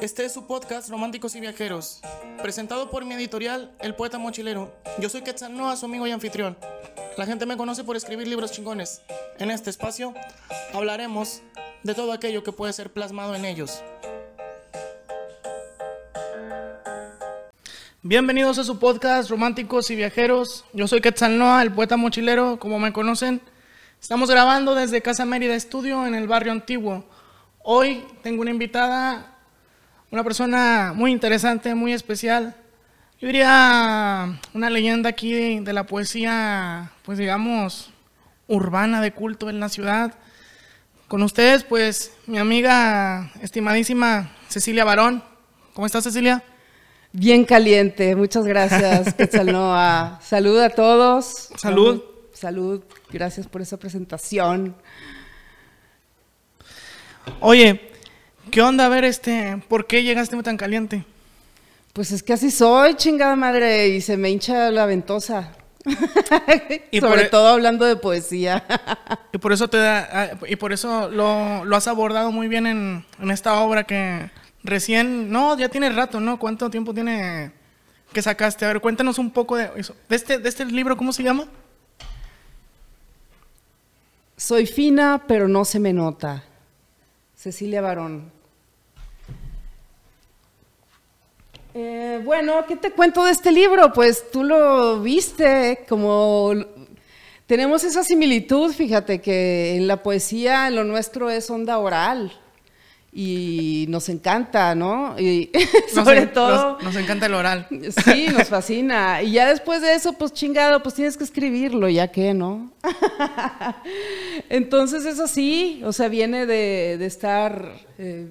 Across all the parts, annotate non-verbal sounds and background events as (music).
Este es su podcast Románticos y Viajeros, presentado por mi editorial El Poeta Mochilero. Yo soy Quetzal Noa, su amigo y anfitrión. La gente me conoce por escribir libros chingones. En este espacio hablaremos de todo aquello que puede ser plasmado en ellos. Bienvenidos a su podcast Románticos y Viajeros. Yo soy Quetzal Noa, el poeta mochilero, como me conocen. Estamos grabando desde Casa Mérida Estudio en el barrio antiguo. Hoy tengo una invitada una persona muy interesante, muy especial. Yo diría una leyenda aquí de, la poesía, pues digamos, urbana de culto en la ciudad. Con ustedes, pues, mi amiga estimadísima Cecilia Barón. ¿Cómo estás, Cecilia? Bien caliente, muchas gracias, (laughs) Quetzalnoa. Salud a todos. Salud. Salud, gracias por esa presentación. Oye, ¿Qué onda? A ver, este, ¿por qué llegaste tan caliente? Pues es que así soy, chingada madre, y se me hincha la ventosa. y (laughs) Sobre e- todo hablando de poesía. (laughs) y por eso te da, ah, y por eso lo, has abordado muy bien en, esta obra que recién, no, ya tiene rato, ¿no? ¿Cuánto tiempo tiene que sacaste? A ver, cuéntanos un poco de eso. De este, de este libro, ¿cómo se llama? Soy fina, pero no se me nota. Cecilia Barón. Eh, bueno, ¿qué te cuento de este libro? Pues tú lo viste, como tenemos esa similitud, fíjate que en la poesía lo nuestro es onda oral y nos encanta, ¿no? Y (laughs) (laughs) sobre todo... Nos, encanta el oral. (laughs) Sí, nos fascina. Y ya después de eso, pues chingado, pues tienes que escribirlo, ya que, ¿no? Entonces es así, o sea, viene de, estar... Eh,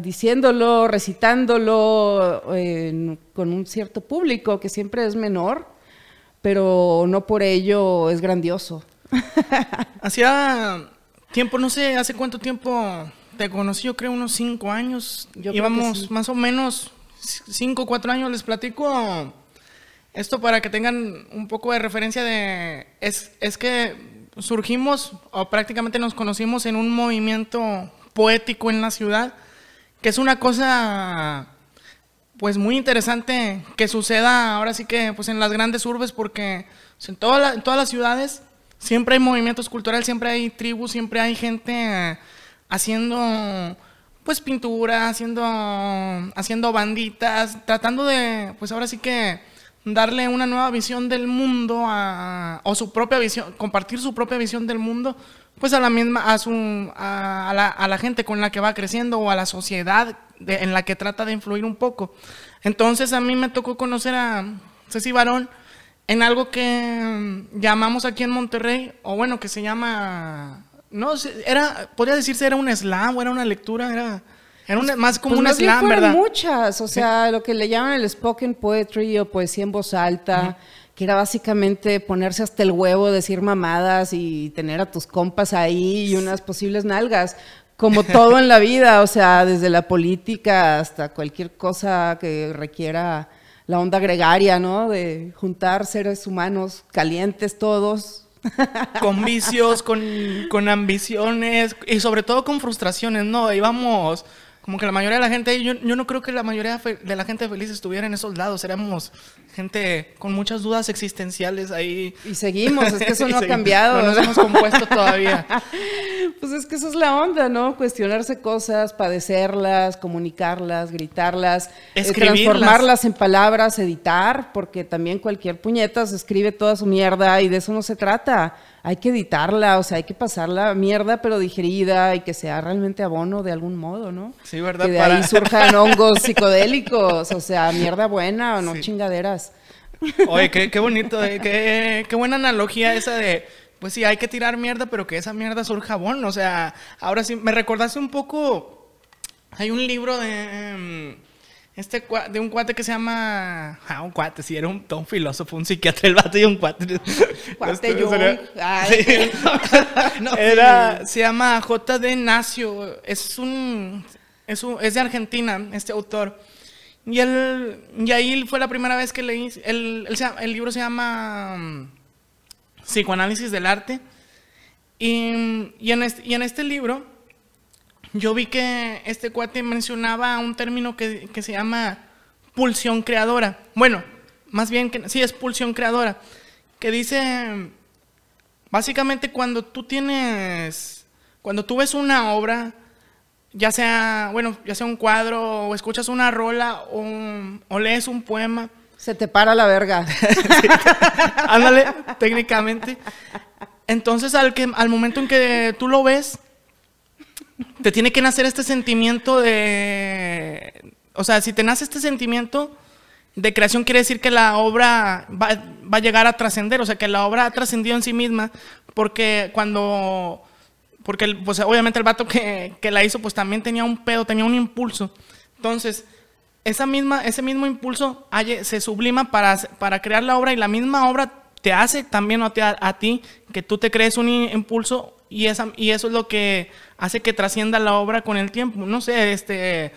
diciéndolo, recitándolo con un cierto público que siempre es menor, pero no por ello es grandioso. Hacía tiempo, no sé, hace cuánto tiempo te conocí, yo creo unos cinco años. Yo Íbamos más o menos cinco, cuatro años, les platico esto para que tengan un poco de referencia de... Es, es que surgimos o prácticamente nos conocimos en un movimiento poético en la ciudad que es una cosa pues muy interesante que suceda ahora sí que pues en las grandes urbes porque pues, en, todas las ciudades siempre hay movimientos culturales, siempre hay tribus, siempre hay gente haciendo pues pintura, haciendo, haciendo banditas, tratando de pues ahora sí que darle una nueva visión del mundo o su propia visión, compartir su propia visión del mundo pues a la misma, a, su, a, la, a la gente con la que va creciendo o a la sociedad en la que trata de influir un poco. Entonces a mí me tocó conocer a Ceci Barón en algo que mm, llamamos aquí en Monterrey, o bueno, que se llama, no, era, podría decirse era un slam, o era una lectura, era... Era más como pues un slam, ¿verdad? muchas, o sea, lo que le llaman el spoken poetry o poesía en voz alta que era básicamente ponerse hasta el huevo, decir mamadas y tener a tus compas ahí y unas posibles nalgas, como todo en la vida, o sea, desde la política hasta cualquier cosa que requiera la onda gregaria, ¿no? De juntar seres humanos calientes todos. (laughs) Con vicios, con, con ambiciones y sobre todo con frustraciones, ¿no? Íbamos como que la mayoría de la gente, yo, yo no creo que la mayoría de la gente feliz estuviera en esos lados, éramos gente con muchas dudas existenciales ahí. Y seguimos, es que eso (laughs) no ha cambiado. No nos hemos compuesto todavía. (laughs) pues es que eso es la onda, ¿no? Cuestionarse cosas, padecerlas, comunicarlas, gritarlas, eh, transformarlas en palabras, editar, porque también cualquier puñeta se escribe toda su mierda y de eso no se trata hay que editarla, o sea, hay que pasarla mierda pero digerida y que sea realmente abono de algún modo, ¿no? Sí, ¿verdad? Que de ahí surjan (laughs) hongos psicodélicos, o sea, mierda buena o no chingaderas. Oye, qué, bonito, eh, qué, qué buena analogía esa de pues sí, hay que tirar mierda, pero que esa mierda surja jabón. O sea, ahora sí, me recordaste un poco. Hay un libro de. Este de un cuate que se llama. Ah, un cuate, sí, era un, un filósofo, un psiquiatra, el vato y un cuate. (laughs) Cuate este, Jung. Ay, (laughs) era, se llama J.D. Nacio. Es un, es un. Es de Argentina, este autor. Y, él, y ahí fue la primera vez que leí. El, el, el libro se llama mm, Psicoanálisis del Arte. Y, y, en este, y en este libro yo vi que este cuate mencionaba un término que, que se llama pulsión creadora. Bueno, más bien que sí es pulsión creadora, que dice básicamente cuando tú tienes cuando tú ves una obra, ya sea, bueno, ya sea un cuadro o escuchas una rola o, lees un poema, se te para la verga. (laughs) Ándale, técnicamente. Entonces, al, que, al momento en que tú lo ves, te tiene que nacer este sentimiento de... O sea, si te nace este sentimiento de creación, quiere decir que la obra va, va a llegar a trascender, o sea, que la obra ha trascendido en sí misma, porque cuando... Porque, pues, obviamente el vato que, que la hizo, pues también tenía un pedo, tenía un impulso. Entonces, esa misma, ese mismo impulso se sublima para, para crear la obra y la misma obra te hace también a, a ti que tú te crees un impulso y, esa, y eso es lo que hace que trascienda la obra con el tiempo. No sé, este,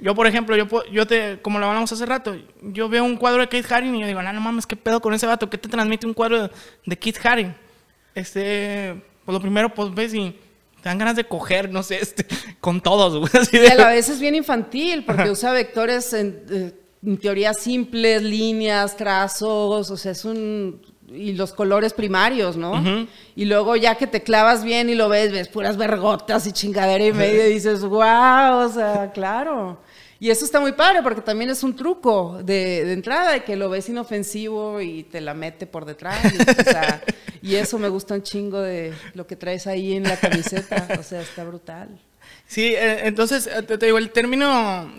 yo por ejemplo, yo, yo te, como lo hablamos hace rato, yo veo un cuadro de Keith Haring y yo digo, no, no mames, ¿qué pedo con ese vato? ¿Qué te transmite un cuadro de, Keith Haring? Este, pues lo primero, pues ves y te dan ganas de coger, no sé, (laughs) este, con todos. y a la vez es bien infantil porque usa vectores en, eh, en teoría simples, líneas, trazos, o sea, es un y los colores primarios, ¿no? Y luego ya que te clavas bien y lo ves, ves puras vergotas y chingadera y medio y dices, wow, o sea, claro. Y eso está muy padre porque también es un truco de, entrada, de que lo ves inofensivo y te la mete por detrás. Y, eso me gusta un chingo de lo que traes ahí en la camiseta, o sea, está brutal. Sí, eh, entonces, eh, te, digo, el término,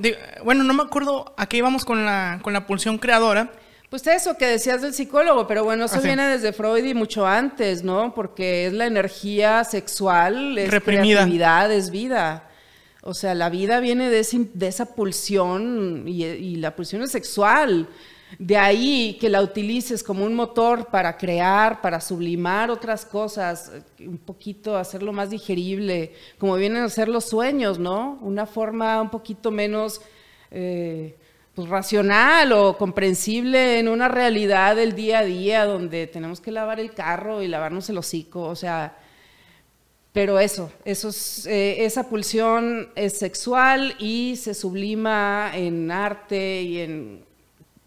bueno, no me acuerdo a qué íbamos con la, con la pulsión creadora, pues eso que decías del psicólogo, pero bueno, eso viene desde Freud y mucho antes, ¿no? Porque es la energía sexual, es creatividad, es vida. O sea, la vida viene de, esa pulsión y, la pulsión es sexual. De ahí que la utilices como un motor para crear, para sublimar otras cosas, un poquito hacerlo más digerible, como vienen a ser los sueños, ¿no? Una forma un poquito menos... Eh, pues, racional o comprensible en una realidad del día a día donde tenemos que lavar el carro y lavarnos el hocico, o sea, pero eso, eso eh, esa pulsión es sexual y se sublima en arte y en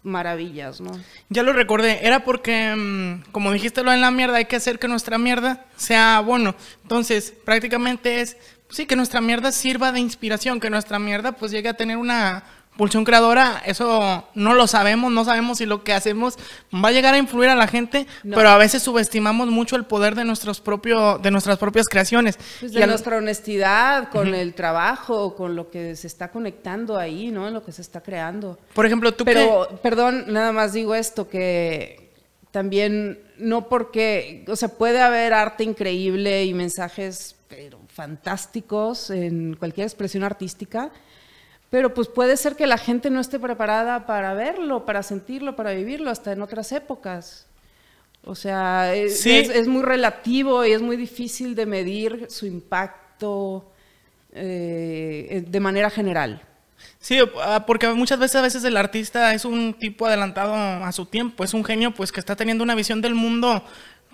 maravillas, ¿no? Ya lo recordé, era porque, mm, como dijiste lo en la mierda, hay que hacer que nuestra mierda sea bueno. Entonces, prácticamente es, sí, que nuestra mierda sirva de inspiración, que nuestra mierda pues llegue a tener una pulsión creadora, eso no lo sabemos, no sabemos si lo que hacemos va a llegar a influir a la gente, pero a veces subestimamos mucho el poder de nuestros propios, de nuestras propias creaciones. Pues de nuestra honestidad con el trabajo, con lo que se está conectando ahí, ¿no? En lo que se está creando. Por ejemplo, tú Pero, perdón, nada más digo esto, que también no porque, o sea, puede haber arte increíble y mensajes pero fantásticos en cualquier expresión artística, pero pues puede ser que la gente no esté preparada para verlo, para sentirlo, para vivirlo, hasta en otras épocas. O sea, es, muy relativo y es muy difícil de medir su impacto eh, de manera general. Sí, ah, porque muchas veces a veces el artista es un tipo adelantado a su tiempo, es un genio pues que está teniendo una visión del mundo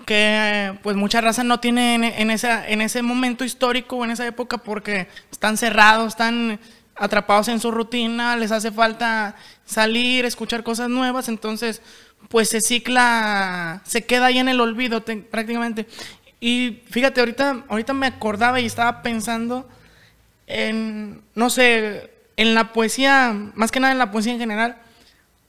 que pues mucha raza no tiene en, en, en ese momento histórico o en esa época porque están cerrados, están atrapados en su rutina, les hace falta salir, escuchar cosas nuevas, entonces pues se cicla, se queda ahí en el olvido prácticamente. Y fíjate, ahorita, ahorita me acordaba y estaba pensando en, no sé, en la poesía, más que nada en la poesía en general.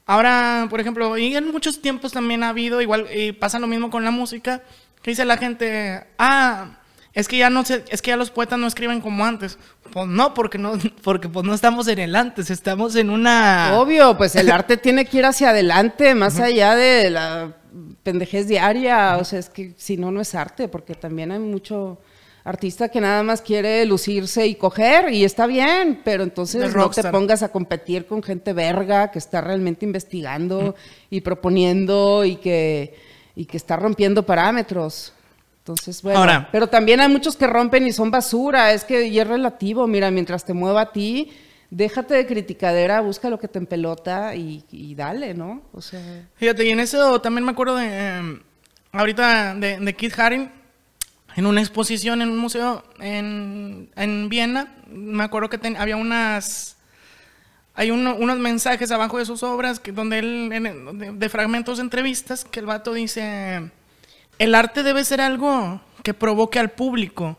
Ahora, por ejemplo, y en muchos tiempos también ha habido, igual, y pasa lo mismo con la música, que dice la gente, ah, es que ya no sé, es que ya los poetas no escriben como antes. Pues no, porque no, (laughs) porque pues no estamos en el antes, estamos en una. Obvio, pues el arte (laughs) tiene que ir hacia adelante, más allá de la pendejez diaria. O sea, es que si no, no es arte, porque también hay mucho artista que nada más quiere lucirse y coger, y está bien, pero entonces no te pongas a competir con gente verga que está realmente investigando y proponiendo y que, y que está rompiendo parámetros. Entonces, bueno, pero también hay muchos que rompen y son basura, es que y es relativo, mira, mientras te mueva a ti, déjate de criticadera, busca lo que te empelota y, y dale, ¿no? O sea... Fíjate, y en eso también me acuerdo de, em, ahorita de, de Keith Haring, en una exposición en un museo en, en Viena, me acuerdo que había unas, hay unos mensajes abajo de sus obras que, donde él, de, fragmentos de entrevistas, que el vato dice, el arte debe ser algo que provoque al público,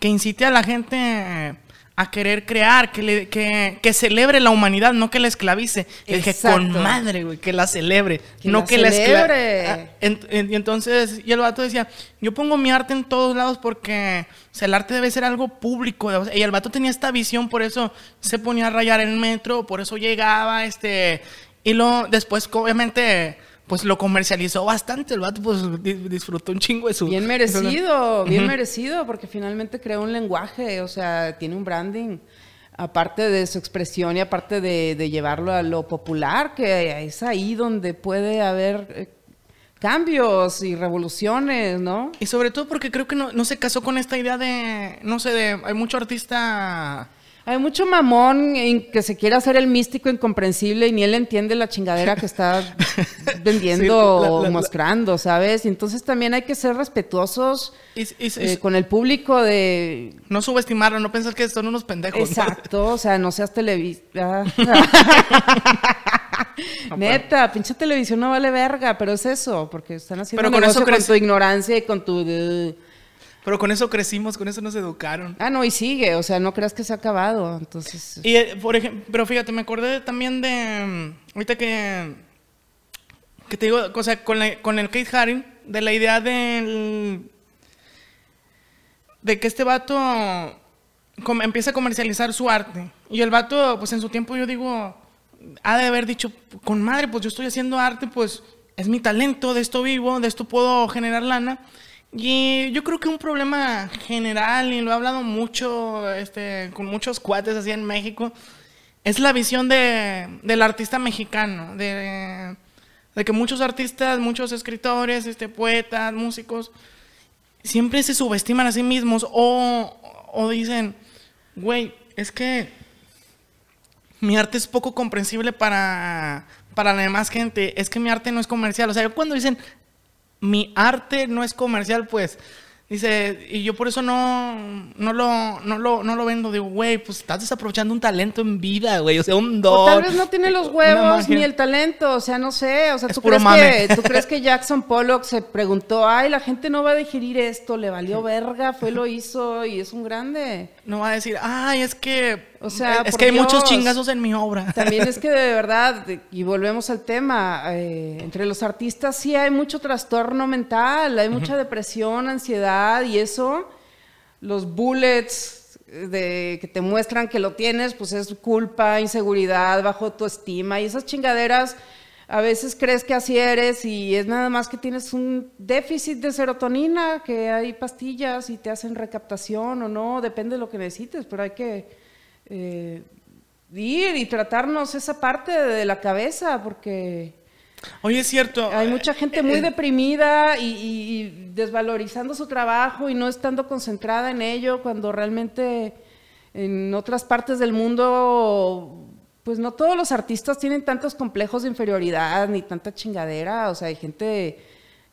que incite a la gente a querer crear, que, le, que, que, celebre la humanidad, no que la esclavice. Que con madre, güey, que la celebre, no que la esclavice. Ah, y entonces, y el vato decía, yo pongo mi arte en todos lados porque el arte debe ser algo público. Y el vato tenía esta visión, por eso se ponía a rayar el metro, por eso llegaba, este, y lo, después, obviamente pues lo comercializó bastante. El vato pues disfrutó un chingo de su... Bien merecido, (laughs) bien merecido, porque finalmente creó un lenguaje, o sea, tiene un branding. Aparte de su expresión y aparte de, llevarlo a lo popular, que es ahí donde puede haber eh, cambios y revoluciones, ¿no? Y sobre todo porque creo que no, no se casó con esta idea de, no sé, de, hay mucho artista hay mucho mamón en que se quiere hacer el místico incomprensible y ni él entiende la chingadera que está (laughs) vendiendo o mostrando, ¿sabes? Y entonces también hay que ser respetuosos eh, con el público de... No subestimarlo, no pensar que son unos pendejos. Exacto, o sea, no seas televisa. (laughs) (laughs) Neta, pinche televisión no vale verga, pero es eso, porque están haciendo pero con eso con tu ignorancia y con tu... Pero con eso crecimos, con eso nos educaron. Ah, no, y sigue, o sea, no creas que se ha acabado, entonces... Y, eh, por ejemplo, pero fíjate, me acordé también de, mm, ahorita que, que te digo, o sea, con, con el Kate Haring, de la idea del, de que este vato empieza a comercializar su arte. Y el vato, pues en su tiempo yo digo, ha de haber dicho, con madre, pues yo estoy haciendo arte, pues es mi talento, de esto vivo, de esto puedo generar lana. Y yo creo que un problema general, y lo he hablado mucho este, con muchos cuates así en México, es la visión de, del artista mexicano, de, de, que muchos artistas, muchos escritores, este, poetas, músicos, siempre se subestiman a sí mismos o, o dicen, güey, es que mi arte es poco comprensible para, para la demás gente, es que mi arte no es comercial. O sea, cuando dicen, mi arte no es comercial, pues Dice, y yo por eso no, no, lo, no, lo, no lo vendo. Digo, güey, pues estás desaprovechando un talento en vida, güey. O sea, un don. O tal vez no tiene los huevos ni el talento. O sea, no sé. O sea, ¿tú crees, que, ¿tú crees que Jackson Pollock se preguntó, ay, la gente no va a digerir esto, le valió verga, fue, lo hizo y es un grande? No va a decir, ay, es que. O sea, es que hay muchos chingazos en mi obra. También es que de (laughs) verdad, y volvemos al tema, eh, entre los artistas sí hay mucho trastorno mental, hay mucha depresión, ansiedad y eso, los bullets de, que te muestran que lo tienes, pues es culpa, inseguridad, bajo tu estima y esas chingaderas. A veces crees que así eres y es nada más que tienes un déficit de serotonina, que hay pastillas y te hacen recaptación o no, depende de lo que necesites, pero hay que eh, ir y tratarnos esa parte de la cabeza porque Oye, es cierto. Hay mucha gente muy eh, deprimida y, desvalorizando su trabajo y no estando concentrada en ello cuando realmente en otras partes del mundo, pues no todos los artistas tienen tantos complejos de inferioridad ni tanta chingadera. O sea, hay gente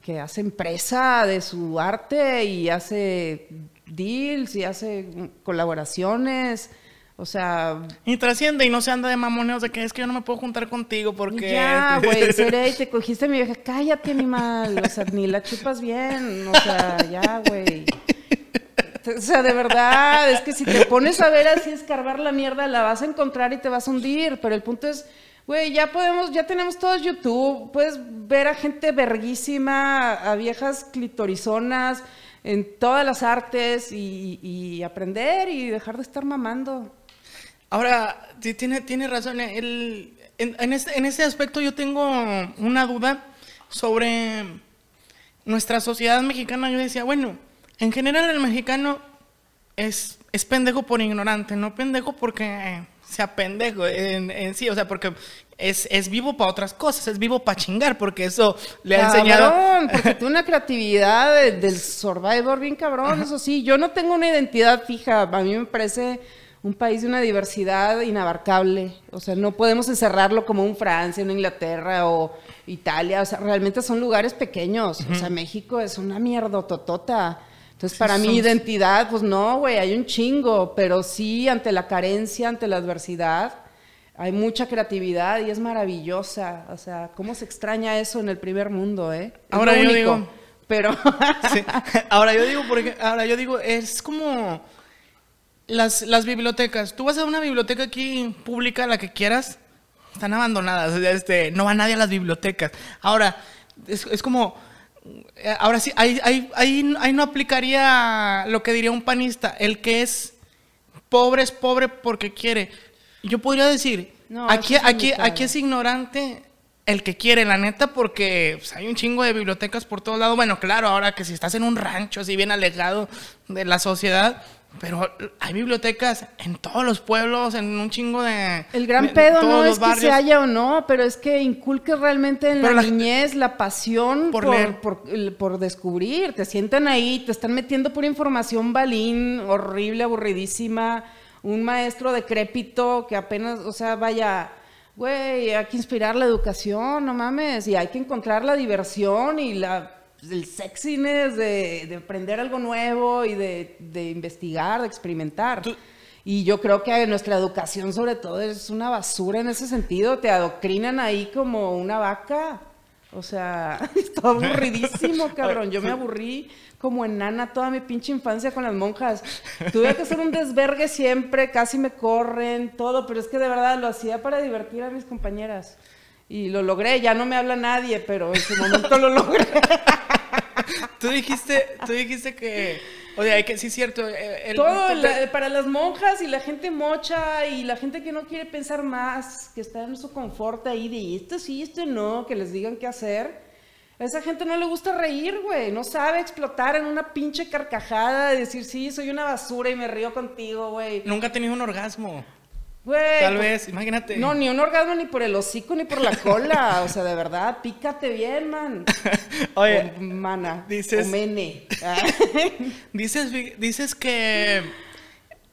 que hace empresa de su arte y hace deals y hace colaboraciones. O sea. Y trasciende y no se anda de mamoneos de que es que yo no me puedo juntar contigo porque. Ya, (laughs) güey, seré y te cogiste a mi vieja. Cállate, animal. O sea, ni la chupas bien. O sea, ya, güey. O sea, de verdad, es que si te pones a ver así, escarbar la mierda, la vas a encontrar y te vas a hundir. Pero el punto es, güey, ya podemos, ya tenemos todo YouTube. Puedes ver a gente verguísima, a viejas clitorizonas en todas las artes y, y aprender y dejar de estar mamando. Ahora, tiene, tiene razón. El, en, este, en ese aspecto yo tengo una duda sobre nuestra sociedad mexicana. Yo decía, bueno, en general el mexicano es, es pendejo por ignorante, no pendejo porque sea pendejo en, sí, o sea, porque es, es vivo para otras cosas, es vivo para chingar, porque eso le ha enseñado. Porque (laughs) tiene una creatividad del survivor bien cabrón, eso sí. Yo no tengo una identidad fija, a mí me parece un país de una diversidad inabarcable. O sea, no podemos encerrarlo como un Francia, una Inglaterra o Italia. O sea, realmente son lugares pequeños. O sea, México es una mierda totota. Entonces, para mi identidad, pues no, güey, hay un chingo, pero sí, ante la carencia, ante la adversidad, hay mucha creatividad y es maravillosa. O sea, ¿cómo se extraña eso en el primer mundo, eh? (laughs) ahora yo digo... Pero... Ahora yo digo, porque, ahora yo digo, es como las, las bibliotecas. Tú vas a una biblioteca aquí pública, la que quieras, están abandonadas. Este, no va nadie a las bibliotecas. Ahora, es, es como eh, ahora sí, ahí, ahí, ahí, no aplicaría lo que diría un panista. El que es pobre es pobre porque quiere. Yo podría decir, aquí, aquí, aquí es ignorante el que quiere, la neta, porque pues, hay un chingo de bibliotecas por todos lados. Bueno, claro, ahora que si estás en un rancho así bien alejado de la sociedad, pero hay bibliotecas en todos los pueblos, en un chingo de. El gran pedo no es que se haya o no, pero es que inculque realmente en la, niñez la pasión por, por, descubrir. Te sientan ahí, te están metiendo por información balín, horrible, aburridísima. Un maestro decrépito que apenas, o sea, vaya. Güey, hay que inspirar la educación, no mames, y hay que encontrar la diversión y la el sexiness de, de aprender algo nuevo y de, de investigar, de experimentar. Y yo creo que nuestra educación sobre todo es una basura en ese sentido. Te adoctrinan ahí como una vaca. O sea, (laughs) está aburridísimo, (laughs) cabrón. Yo me aburrí como enana toda mi pinche infancia con las monjas. Tuve que hacer un desvergue siempre, casi me corren, todo, pero es que de verdad lo hacía para divertir a mis compañeras. Y lo logré, ya no me habla nadie, pero en su momento lo logré. (laughs) (laughs) tú dijiste, tú dijiste que, o sea, que sí es cierto. Eh, Todo para las monjas y la gente mocha y la gente que no quiere pensar más, que está en su confort ahí de esto sí, esto no, que les digan qué hacer. A esa gente no le gusta reír, güey. No sabe explotar en una pinche carcajada de decir, sí, soy una basura y me río contigo, güey. Nunca ha tenido un orgasmo. Güey. Tal pues, vez, imagínate. No, ni un orgasmo ni por el hocico ni por la cola. o sea, de verdad, pícate bien, man. (laughs) Oye, mana. Dices. mene. (laughs) dices, dices que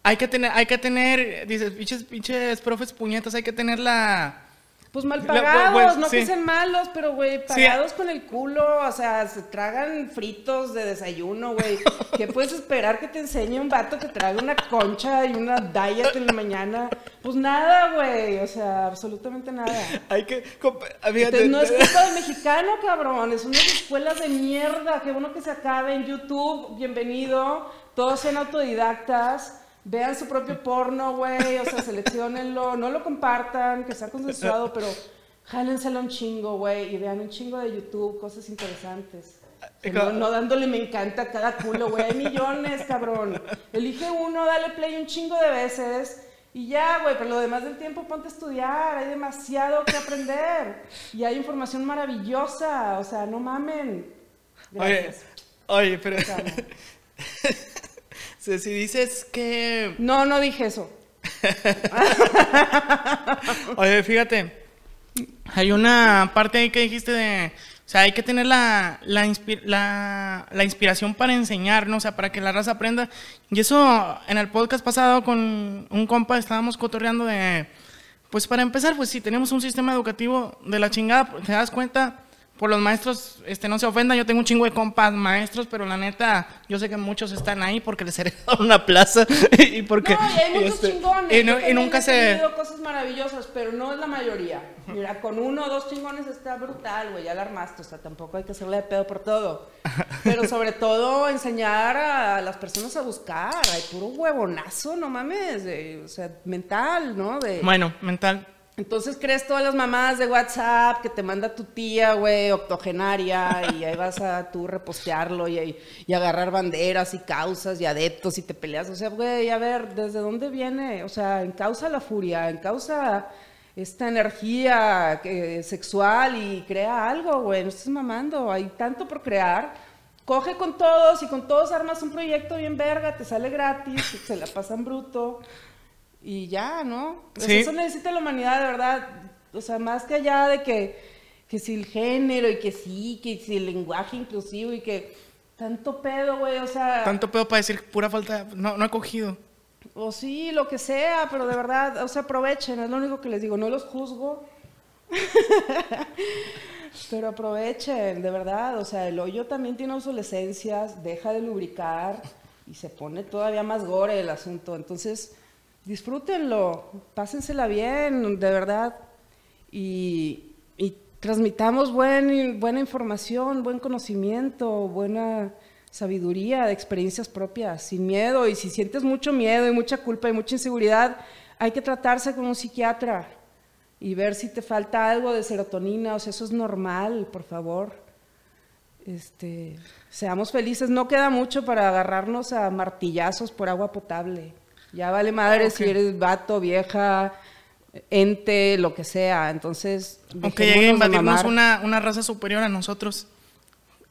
hay que tener, hay que tener, dices, pinches, pinches profes puñetas, hay que tener la pues mal pagados, no que sean malos, pero güey, pagados con el culo, o sea, se tragan fritos de desayuno, güey. (laughs) ¿Qué puedes esperar que te enseñe un vato que traga una concha y una diet en la mañana? Pues nada, güey, o sea, absolutamente nada. Hay que... Entonces, no es (laughs) culpa del mexicano, cabrón, es unas escuelas de mierda, qué bueno que se acabe en YouTube, bienvenido, todos sean autodidactas vean su propio porno, güey, o sea, seleccionenlo, no lo compartan, que sea consensuado, pero jálenselo un chingo, güey, y vean un chingo de YouTube, cosas interesantes. No, dándole me encanta a cada culo, güey, hay millones, cabrón. Elige uno, dale play un chingo de veces. Y ya, güey, pero lo demás del tiempo ponte a estudiar, hay demasiado que aprender. Y hay información maravillosa, o sea, no mamen. Gracias. Oye, oye, pero... (laughs) si dices que... No, no dije eso. (laughs) Oye, fíjate, hay una parte ahí que dijiste de... O sea, hay que tener la, la, la, inspiración para enseñar, ¿no? O sea, para que la raza aprenda. Y eso, en el podcast pasado con un compa estábamos cotorreando de... Pues para empezar, pues si tenemos un sistema educativo de la chingada, te das cuenta por los maestros, este, no se ofendan, yo tengo un chingo de compas maestros, pero la neta, yo sé que muchos están ahí porque les heredaron (laughs) una plaza y porque... No, y hay muchos este, chingones. Y, no, y nunca se... cosas maravillosas, pero no es la mayoría. Mira, con uno o dos chingones está brutal, güey, ya la armaste, o sea, tampoco hay que hacerle de pedo por todo. Pero sobre todo enseñar a las personas a buscar, hay puro huevonazo, no mames, o sea, mental, ¿no? De... Bueno, mental. Entonces crees todas las mamadas de WhatsApp que te manda tu tía, güey, octogenaria, y ahí vas a tú repostearlo y, y, agarrar banderas y causas y adeptos y te peleas. O sea, güey, a ver, ¿desde dónde viene? O sea, en causa la furia, en causa esta energía sexual y crea algo, güey, no estés mamando, hay tanto por crear. Coge con todos y con todos armas un proyecto bien verga, te sale gratis, se la pasan bruto y ya, ¿no? eso necesita la humanidad, de verdad. O sea, más que allá de que, que si el género y que sí, que si el lenguaje inclusivo y que tanto pedo, güey, o sea... Tanto pedo para decir pura falta, no, no he cogido. O sí, lo que sea, pero de verdad, o sea, aprovechen, es lo único que les digo, no los juzgo. (laughs) Pero aprovechen, de verdad, o sea, el hoyo también tiene obsolescencias, deja de lubricar y se pone todavía más gore el asunto. Entonces, disfrútenlo, pásensela bien, de verdad. Y, transmitamos buen, buena información, buen conocimiento, buena sabiduría de experiencias propias, sin miedo. Y si sientes mucho miedo y mucha culpa y mucha inseguridad, hay que tratarse con un psiquiatra y ver si te falta algo de serotonina, o sea, eso es normal, por favor. Este, seamos felices, no queda mucho para agarrarnos a martillazos por agua potable. Ya vale madre si eres vato, vieja, ente, lo que sea. Entonces, aunque llegue a invadirnos una, una raza superior a nosotros.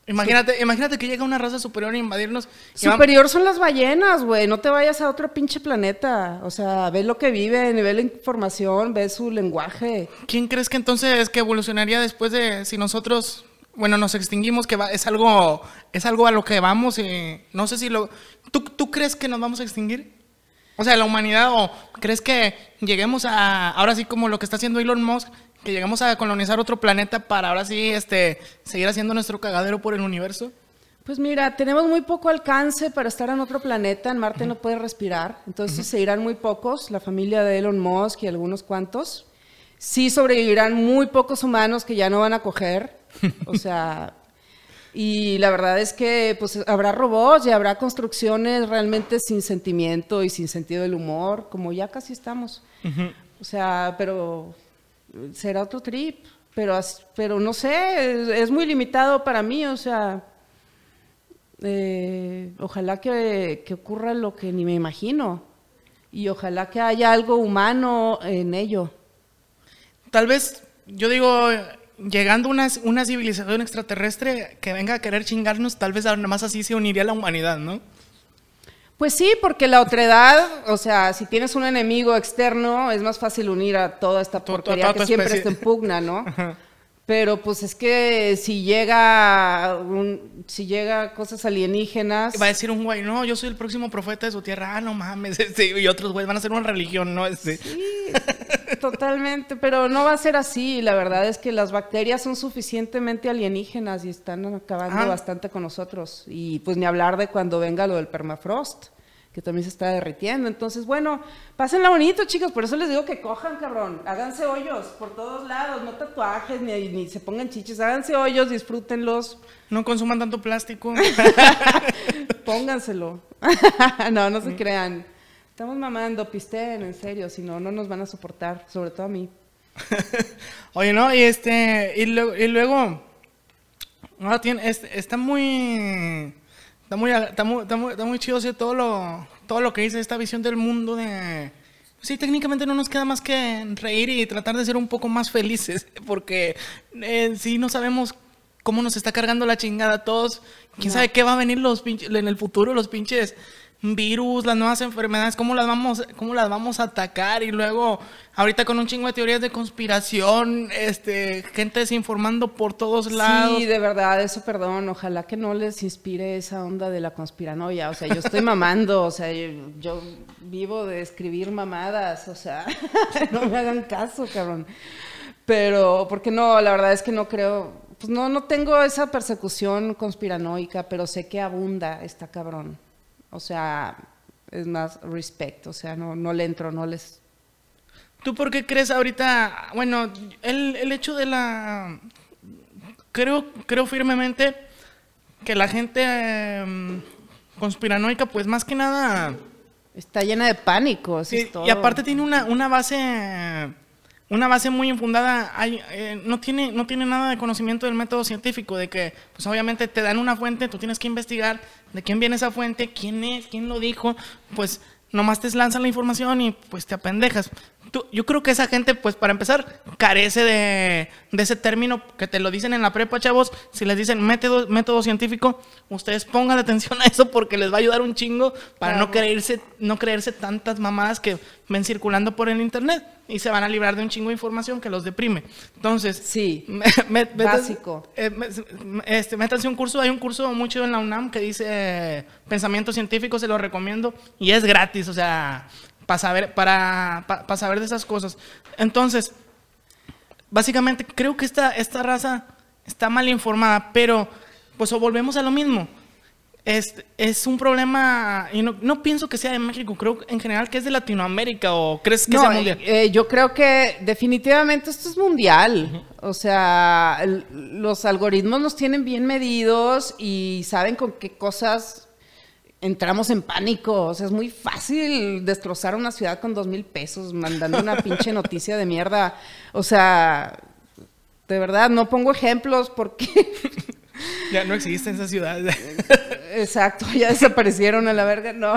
Imagínate, imagínate que llega una raza superior a invadirnos. Superior son las ballenas, güey. No te vayas a otro pinche planeta. O sea, ve lo que vive, ve la información, ve su lenguaje. ¿Quién crees que entonces que evolucionaría después de si nosotros, bueno, nos extinguimos, que es algo, es algo a lo que vamos y no sé si lo... ¿Tú, ¿Tú crees que nos vamos a extinguir? O sea, la humanidad, o crees que lleguemos a, ahora sí como lo que está haciendo Elon Musk, que llegamos a colonizar otro planeta para ahora sí este, seguir haciendo nuestro cagadero por el universo? Pues mira, tenemos muy poco alcance para estar en otro planeta. En Marte no puede respirar, entonces se irán muy pocos, la familia de Elon Musk y algunos cuantos. Sí sobrevivirán muy pocos humanos que ya no van a coger. O sea, (laughs) y la verdad es que pues habrá robots y habrá construcciones realmente sin sentimiento y sin sentido del humor, como ya casi estamos. O sea, pero será otro trip, pero, pero no sé, es, muy limitado para mí, o sea, eh, ojalá que, que, ocurra lo que ni me imagino y ojalá que haya algo humano en ello. Tal vez, yo digo, llegando una, una civilización extraterrestre que venga a querer chingarnos, tal vez nada más así se uniría la humanidad, ¿no? Pues sí, porque la otredad, o sea, si tienes un enemigo externo, es más fácil unir a toda esta porquería que siempre está en pugna, ¿no? (laughs) Pero pues es que si llega si llega cosas alienígenas. Va a decir un güey, no, yo soy el próximo profeta de su tierra, ah, no mames, (laughs) este, y otros güeyes van a ser una religión, ¿no? Este. Sí, totalmente, pero no va a ser así. La verdad es que las bacterias son suficientemente alienígenas y están acabando bastante con nosotros. Y pues ni hablar de cuando venga lo del permafrost que también se está derritiendo. Entonces, bueno, pásenla bonito, chicos. Por eso les digo que cojan, cabrón. Háganse hoyos por todos lados, no tatuajes, ni, ni se pongan chiches. Háganse hoyos, disfrútenlos. No consuman tanto plástico. (laughs) Pónganselo. (laughs) no, no se crean. Estamos mamando, pisteen, en serio, si no, no nos van a soportar, sobre todo a mí. (laughs) Oye, no, y este, y, y luego, no, tiene, está muy Está muy, está muy, está muy, chido todo lo, todo lo que dice esta visión del mundo de... Sí, técnicamente no nos queda más que reír y tratar de ser un poco más felices, (laughs) porque eh, sí no sabemos cómo nos está cargando la chingada a todos. ¿Quién sabe qué va a venir los en el futuro, los pinches virus, las nuevas enfermedades, cómo las vamos, cómo las vamos a atacar y luego ahorita con un chingo de teorías de conspiración, este, gente desinformando por todos lados. Sí, de verdad, eso perdón, ojalá que no les inspire esa onda de la conspiranoia, o sea, yo estoy mamando, o sea, yo, vivo de escribir mamadas, o sea, (laughs) no me hagan caso, cabrón. Pero, porque no, la verdad es que no creo, pues no, no tengo esa persecución conspiranoica, pero sé que abunda esta cabrón. O sea, es más respect, o sea, no, no le entro, no les... ¿Tú por qué crees ahorita, bueno, el, el hecho de la... Creo, creo firmemente que la gente em, conspiranoica, pues más que nada... Está llena de pánico, sí, Y aparte tiene una, una base una base muy infundada, hay, eh, no, tiene, no tiene nada de conocimiento del método científico, de que pues obviamente te dan una fuente, tú tienes que investigar de quién viene esa fuente, quién es, quién lo dijo, pues nomás te lanzan la información y pues te apendejas yo creo que esa gente, pues para empezar, carece de, ese término que te lo dicen en la prepa, chavos. Si les dicen método, método científico, ustedes pongan atención a eso porque les va a ayudar un chingo para no, creerse, no creerse tantas mamadas que ven circulando por el internet y se van a librar de un chingo de información que los deprime. Entonces, sí, básico. Eh, este, métanse un curso, hay un curso muy chido en la UNAM que dice eh, pensamiento científico, se lo recomiendo y es gratis, o sea, para saber, para, para, saber de esas cosas. Entonces, básicamente creo que esta, esta raza está mal informada, pero pues volvemos a lo mismo. Es, es un problema, y no, no, pienso que sea de México, creo en general que es de Latinoamérica o crees que sea mundial. Eh, yo creo que definitivamente esto es mundial. O sea, los algoritmos nos tienen bien medidos y saben con qué cosas entramos en pánico. O sea, es muy fácil destrozar una ciudad con dos mil pesos mandando una (laughs) pinche noticia de mierda. O sea, de verdad, no pongo ejemplos porque (laughs) Ya no existe esa ciudad. (laughs) Exacto, ya desaparecieron a la verga, no.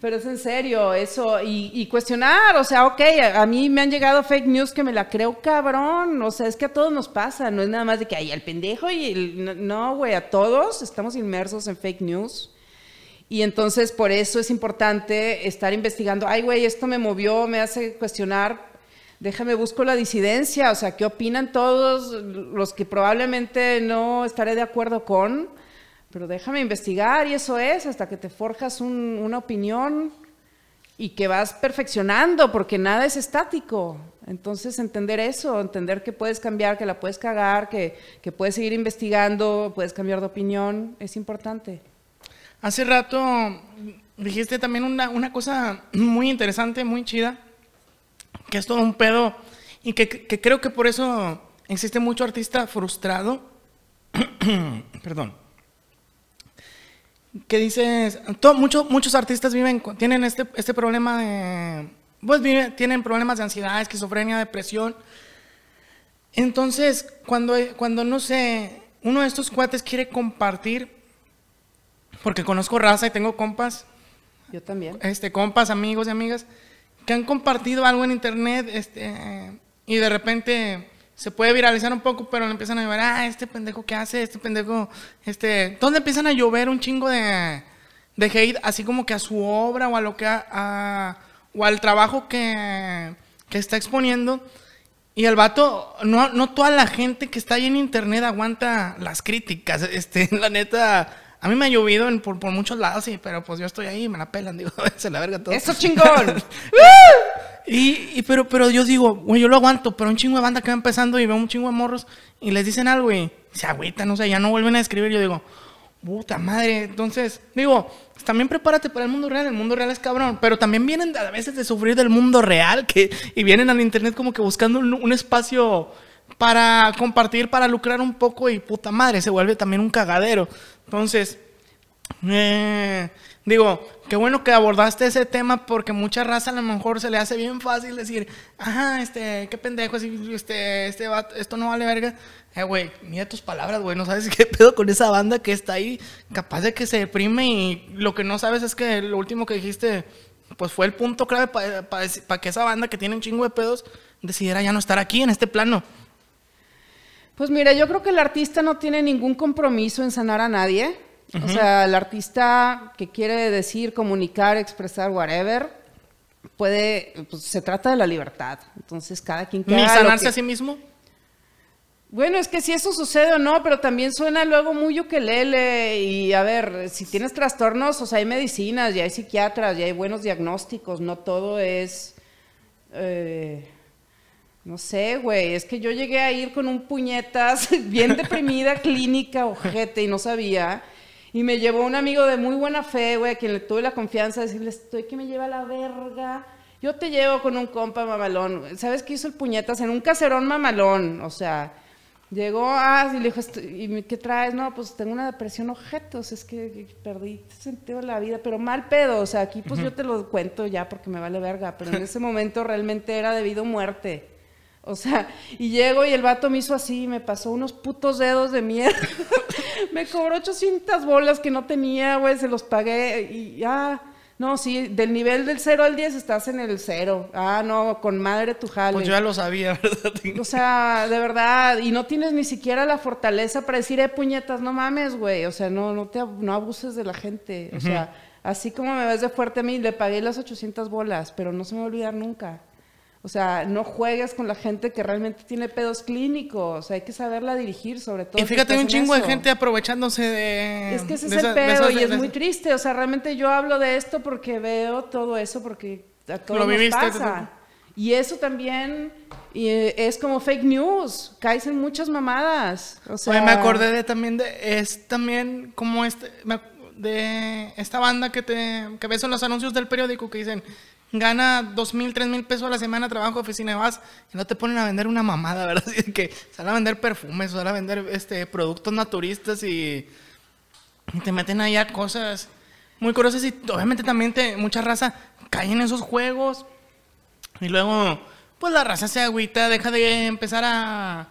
Pero es en serio, eso, y, cuestionar, o sea, ok, a, mí me han llegado fake news que me la creo cabrón, o sea, es que a todos nos pasa, no es nada más de que hay el pendejo y el, no, güey, a todos estamos inmersos en fake news. Y entonces por eso es importante estar investigando, ay, güey, esto me movió, me hace cuestionar déjame busco la disidencia, o sea, ¿qué opinan todos los que probablemente no estaré de acuerdo con? Pero déjame investigar y eso es, hasta que te forjas una opinión y que vas perfeccionando, porque nada es estático. Entonces, entender eso, entender que puedes cambiar, que la puedes cagar, que, que puedes seguir investigando, puedes cambiar de opinión, es importante. Hace rato dijiste también una, una cosa muy interesante, muy chida, que es todo un pedo y que, creo que por eso existe mucho artista frustrado. (clears throat) Perdón. Que dices, mucho, muchos artistas viven, tienen este, este problema de, pues tienen problemas de ansiedad, esquizofrenia, depresión. Entonces, cuando, cuando no sé, uno de estos cuates quiere compartir, porque conozco raza y tengo compas. Yo también. Este, compas, amigos y amigas que han compartido algo en internet este, y de repente se puede viralizar un poco, pero le empiezan a llover, ah, este pendejo que hace, este pendejo, este, ¿dónde empiezan a llover un chingo de, de hate, así como que a su obra o a lo que a, o al trabajo que, que, está exponiendo. Y el vato, no, no toda la gente que está ahí en internet aguanta las críticas, (laughs) este, la neta, a mí me ha llovido por, muchos lados, sí, pero pues yo estoy ahí, me la pelan, (laughs) digo, se la verga todo. ¡Eso chingón! (laughs) y, pero, pero yo digo, güey, yo lo aguanto, pero un chingo de banda que va empezando y veo un chingo de morros y les dicen algo y se agüitan, no sé, ya no vuelven a escribir. Yo digo, puta madre. Entonces, digo, también prepárate para el mundo real. El mundo real es cabrón. Pero también vienen a veces de sufrir del mundo real que, y vienen al internet como que buscando un espacio para compartir, para lucrar un poco y puta madre, se vuelve también un cagadero. Entonces, eh, digo, qué bueno que abordaste ese tema porque mucha raza a lo mejor se le hace bien fácil decir, ajá, este, qué pendejo, este, este, esto no vale verga. Eh, güey, mira tus palabras, güey, no sabes (laughs) qué pedo con esa banda que está ahí, capaz de que se deprime y lo que no sabes es que lo último que dijiste, pues fue el punto clave para que esa banda que tiene un chingo de pedos decidiera ya no estar aquí en este plano. Pues mira, yo creo que el artista no tiene ningún compromiso en sanar a nadie. O sea, el artista que quiere decir, comunicar, expresar, whatever, puede, pues se trata de la libertad. Entonces, cada quien que ¿Ni sanarse a sí mismo? Bueno, es que si eso sucede o no, pero también suena luego muy ukelele y a ver, si tienes trastornos, o sea, hay medicinas, ya hay psiquiatras, ya hay buenos diagnósticos, no todo es... Eh, no sé, güey, es que yo llegué a ir con un puñetas (laughs) bien deprimida, (laughs) clínica, ojete, y no sabía. Y me llevó un amigo de muy buena fe, güey, a quien le tuve la confianza de decirle, estoy que me lleva a la verga. Yo te llevo con un compa mamalón. ¿Sabes qué hizo el puñetas? En un caserón mamalón. O sea, llegó, ah, y le dijo, ¿y qué traes? No, pues tengo una depresión objetos, es que perdí sentido de la vida, pero mal pedo. O sea, aquí pues yo te lo cuento ya porque me vale verga, pero en ese momento realmente era debido a muerte. (laughs) O sea, y llego y el vato me hizo así, me pasó unos putos dedos de mierda. (laughs) me cobró 800 bolas que no tenía, güey, se los pagué y ya. no, sí, del nivel del 0 al 10 estás en el 0. Ah, no, con madre tu jale. Pues yo ya lo sabía, (laughs) ¿verdad? O sea, de verdad, y no tienes ni siquiera la fortaleza para decir, eh, puñetas, no mames, güey. O sea, no, no te no abuses de la gente. O sea, así como me ves de fuerte a mí, le pagué las 800 bolas, pero no se me va a olvidar nunca. O sea, no juegues con la gente que realmente tiene pedos clínicos. hay que saberla dirigir, sobre todo. Y fíjate, un chingo de gente aprovechándose de. Es que ese es el pedo y es muy triste. O sea, realmente yo hablo de esto porque veo todo eso, porque a todos nos pasa. Y eso también es como fake news, caes en muchas mamadas. O sea, me acordé de también de, es también como este, de esta banda que te, que ves en los anuncios del periódico que dicen, gana dos mil, tres mil pesos a la semana trabajo de oficina y vas y no te ponen a vender una mamada, (laughs) ¿verdad? Así que salen a vender perfumes, salen a vender este, productos naturistas y, te meten ahí a cosas muy curiosas y obviamente también te, mucha raza cae en esos juegos y luego pues la raza se agüita, deja de empezar a,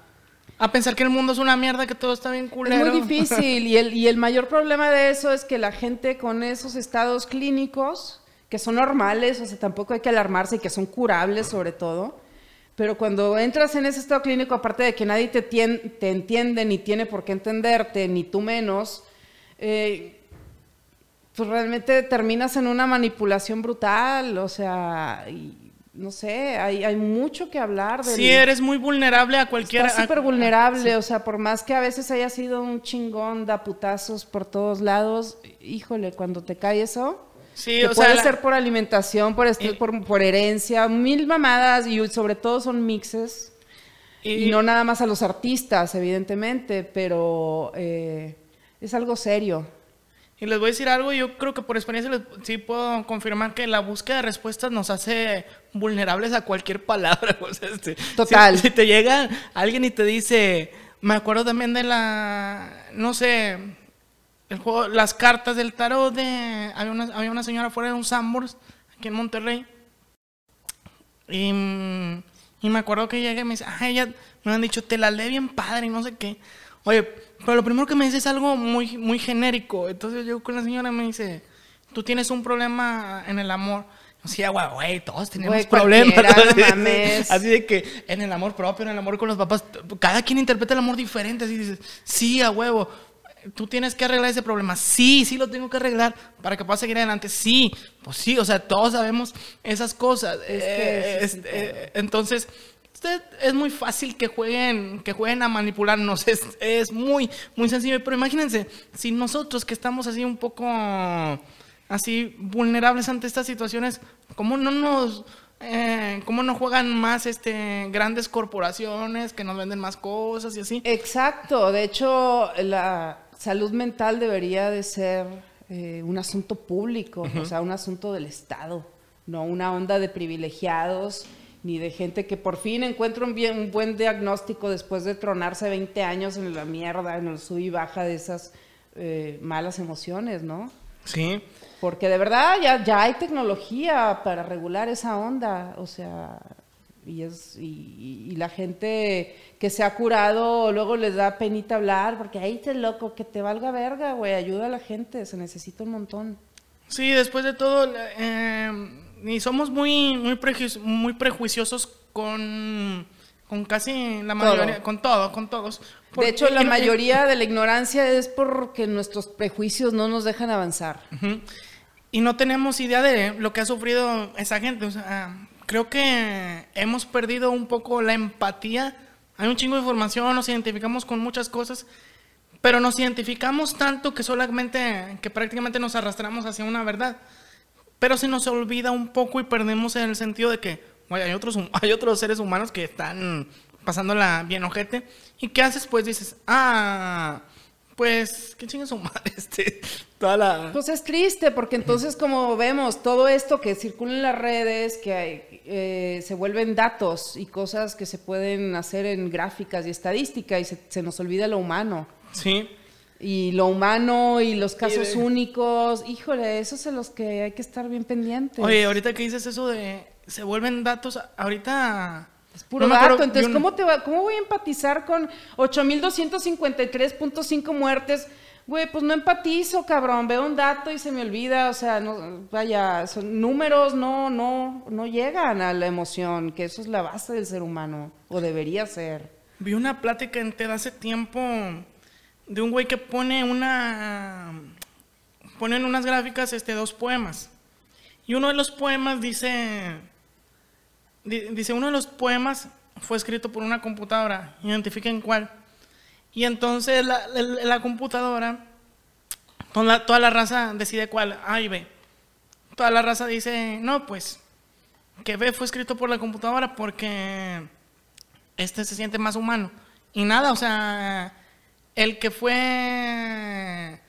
a pensar que el mundo es una mierda, que todo está bien culero. Es muy difícil y el, y el mayor problema de eso es que la gente con esos estados clínicos que son normales, o sea, tampoco hay que alarmarse y que son curables sobre todo. Pero cuando entras en ese estado clínico, aparte de que nadie te, te entiende, ni tiene por qué entenderte, ni tú menos, eh, pues realmente terminas en una manipulación brutal, o sea, no sé, hay, hay, mucho que hablar. de Sí, eres muy vulnerable a cualquier... Estás súper vulnerable, o sea, por más que a veces haya sido un chingón, da putazos por todos lados, híjole, cuando te cae eso Sí, o puede ser por alimentación, por, por, por, herencia, mil mamadas y sobre todo son mixes. Y, no nada más a los artistas, evidentemente, pero eh, es algo serio. Y les voy a decir algo, yo creo que por experiencia sí puedo confirmar que la búsqueda de respuestas nos hace vulnerables a cualquier palabra. (laughs) Este, Total. si te llega alguien y te dice, me acuerdo también de la, no sé, el juego, las cartas del tarot de... Había una, había una señora fuera de un Sambors, aquí en Monterrey. Y, y, me acuerdo que llegué y me dice, ah, ella me han dicho, te la lee bien padre y no sé qué. Oye, pero lo primero que me dice es algo muy, muy genérico. Entonces yo con la señora me dice, tú tienes un problema en el amor. Sí, güey, güey, todos tenemos problemas. (laughs) Así de que en el amor propio, en el amor con los papás, cada quien interpreta el amor diferente. Así dices, sí, a huevo tú tienes que arreglar ese problema. Sí, sí lo tengo que arreglar para que pueda seguir adelante. Sí, pues sí, o sea, todos sabemos esas cosas. Eh, este, entonces, es muy fácil que jueguen, que jueguen a manipularnos. Es, es muy, muy sencillo. Pero imagínense, si nosotros que estamos así un poco así vulnerables ante estas situaciones, ¿cómo no nos eh, cómo no juegan más este grandes corporaciones que nos venden más cosas y así. Exacto, de hecho la salud mental debería de ser eh, un asunto público, o sea, un asunto del Estado, no una onda de privilegiados ni de gente que por fin encuentra un, bien, un buen diagnóstico después de tronarse 20 años en la mierda, en el sub y baja de esas eh, malas emociones, ¿no? Sí. Porque de verdad ya, ya hay tecnología para regular esa onda, o sea, y, es, y, la gente que se ha curado luego les da penita hablar porque ahí te loco, que te valga verga, güey, ayuda a la gente, se necesita un montón. Sí, después de todo, eh, y somos muy, muy, muy prejuiciosos con, con casi la mayoría, con todo, con todos. de hecho, la mayoría de la ignorancia es porque nuestros prejuicios no nos dejan avanzar. Y no tenemos idea de lo que ha sufrido esa gente. O sea, creo que hemos perdido un poco la empatía. Hay un chingo de información, nos identificamos con muchas cosas, pero nos identificamos tanto que solamente, que prácticamente nos arrastramos hacia una verdad. Pero se nos olvida un poco y perdemos el sentido de que hay, otros, (laughs) hay otros seres humanos que están pasándola bien ojete. ¿Y qué haces? Pues dices, ah, pues, ¿qué chingas su (laughs) madre? Este, toda la... Pues es triste, porque entonces, como vemos, todo esto que circula en las redes, que hay, eh, se vuelven datos y cosas que se pueden hacer en gráficas y estadística, y se, nos olvida lo humano. Sí. Y lo humano y los casos únicos, híjole, esos son los que hay que estar bien pendientes. Oye, ahorita que dices eso de se vuelven datos, ahorita es puro dato. Entonces, ¿cómo, te va, ¿cómo voy a empatizar con 8.253.5 muertes? Güey, pues no empatizo, cabrón. Veo un dato y se me olvida. O sea, no, vaya, son números no, no, no llegan a la emoción, que eso es la base del ser humano, o debería ser. Vi una plática en TED hace tiempo de un güey que pone una. pone en unas gráficas este, dos poemas. Y uno de los poemas dice Dice, uno de los poemas fue escrito por una computadora, identifiquen cuál. Y entonces la, computadora, toda la, toda la raza decide cuál, A y B. Toda la raza dice, no, pues, que B fue escrito por la computadora porque este se siente más humano. Y nada, o sea, el que fue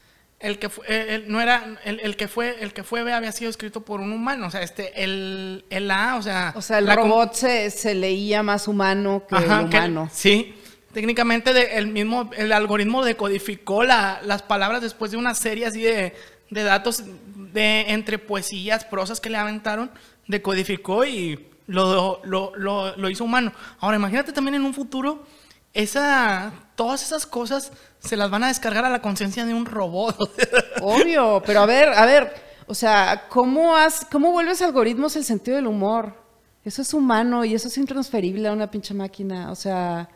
el que fue, no era, el, que fue, el que fue B había sido escrito por un humano, o sea, este, el, el A, o sea... O sea, el robot se, se, leía más humano que el humano. sí, técnicamente el mismo, el algoritmo decodificó la, las palabras después de una serie así de, de datos de entre poesías, prosas que le aventaron, decodificó y lo, lo, lo, lo hizo humano. Ahora, imagínate también en un futuro esa, todas esas cosas se las van a descargar a la conciencia de un robot. (laughs) Obvio, pero a ver, a ver, o sea, ¿cómo, has, ¿cómo vuelves algoritmos el sentido del humor? Eso es humano y eso es intransferible a una pinche máquina. O sea,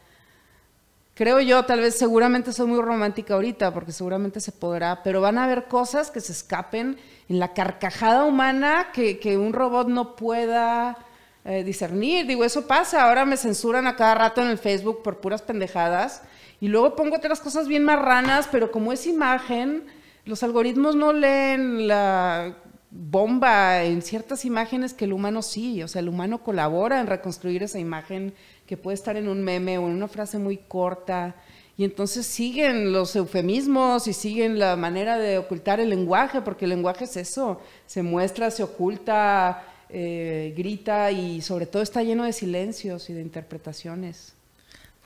creo yo, tal vez seguramente soy muy romántica ahorita, porque seguramente se podrá, pero van a haber cosas que se escapen en la carcajada humana que, que un robot no pueda eh, discernir. Digo, eso pasa. Ahora me censuran a cada rato en el Facebook por puras pendejadas. Y luego pongo otras cosas bien marranas, pero como es imagen, los algoritmos no leen la bomba en ciertas imágenes que el humano sí. O sea, el humano colabora en reconstruir esa imagen que puede estar en un meme o en una frase muy corta. Y entonces siguen los eufemismos y siguen la manera de ocultar el lenguaje, porque el lenguaje es eso, se muestra, se oculta, eh, grita y sobre todo está lleno de silencios y de interpretaciones.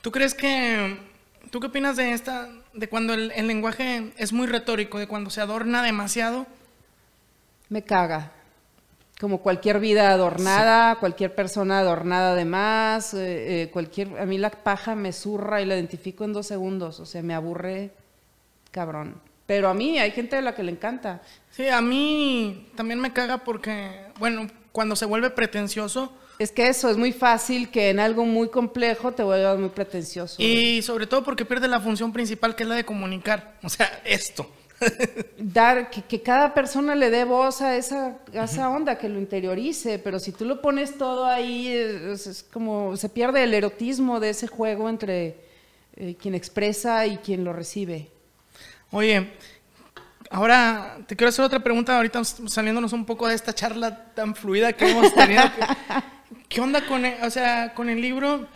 ¿Tú crees que, tú qué opinas de esta, de cuando el, lenguaje es muy retórico, de cuando se adorna demasiado? Me caga. Como cualquier vida adornada, cualquier persona adornada de más, eh, eh, cualquier, a mí la paja me zurra y la identifico en dos segundos, o sea, me aburre cabrón. Pero a mí hay gente a la que le encanta. Sí, a mí también me caga porque, bueno, cuando se vuelve pretencioso. Es que eso, es muy fácil que en algo muy complejo te vuelvas muy pretencioso. Y sobre todo porque pierde la función principal que es la de comunicar. O sea, esto. (laughs) Dar, que, cada persona le dé voz a esa, esa onda, que lo interiorice, pero si tú lo pones todo ahí, es, como se pierde el erotismo de ese juego entre eh, quien expresa y quien lo recibe. Oye, Ahora te quiero hacer otra pregunta, ahorita saliéndonos un poco de esta charla tan fluida que hemos tenido. (laughs) ¿Qué onda con el, o sea, con el libro?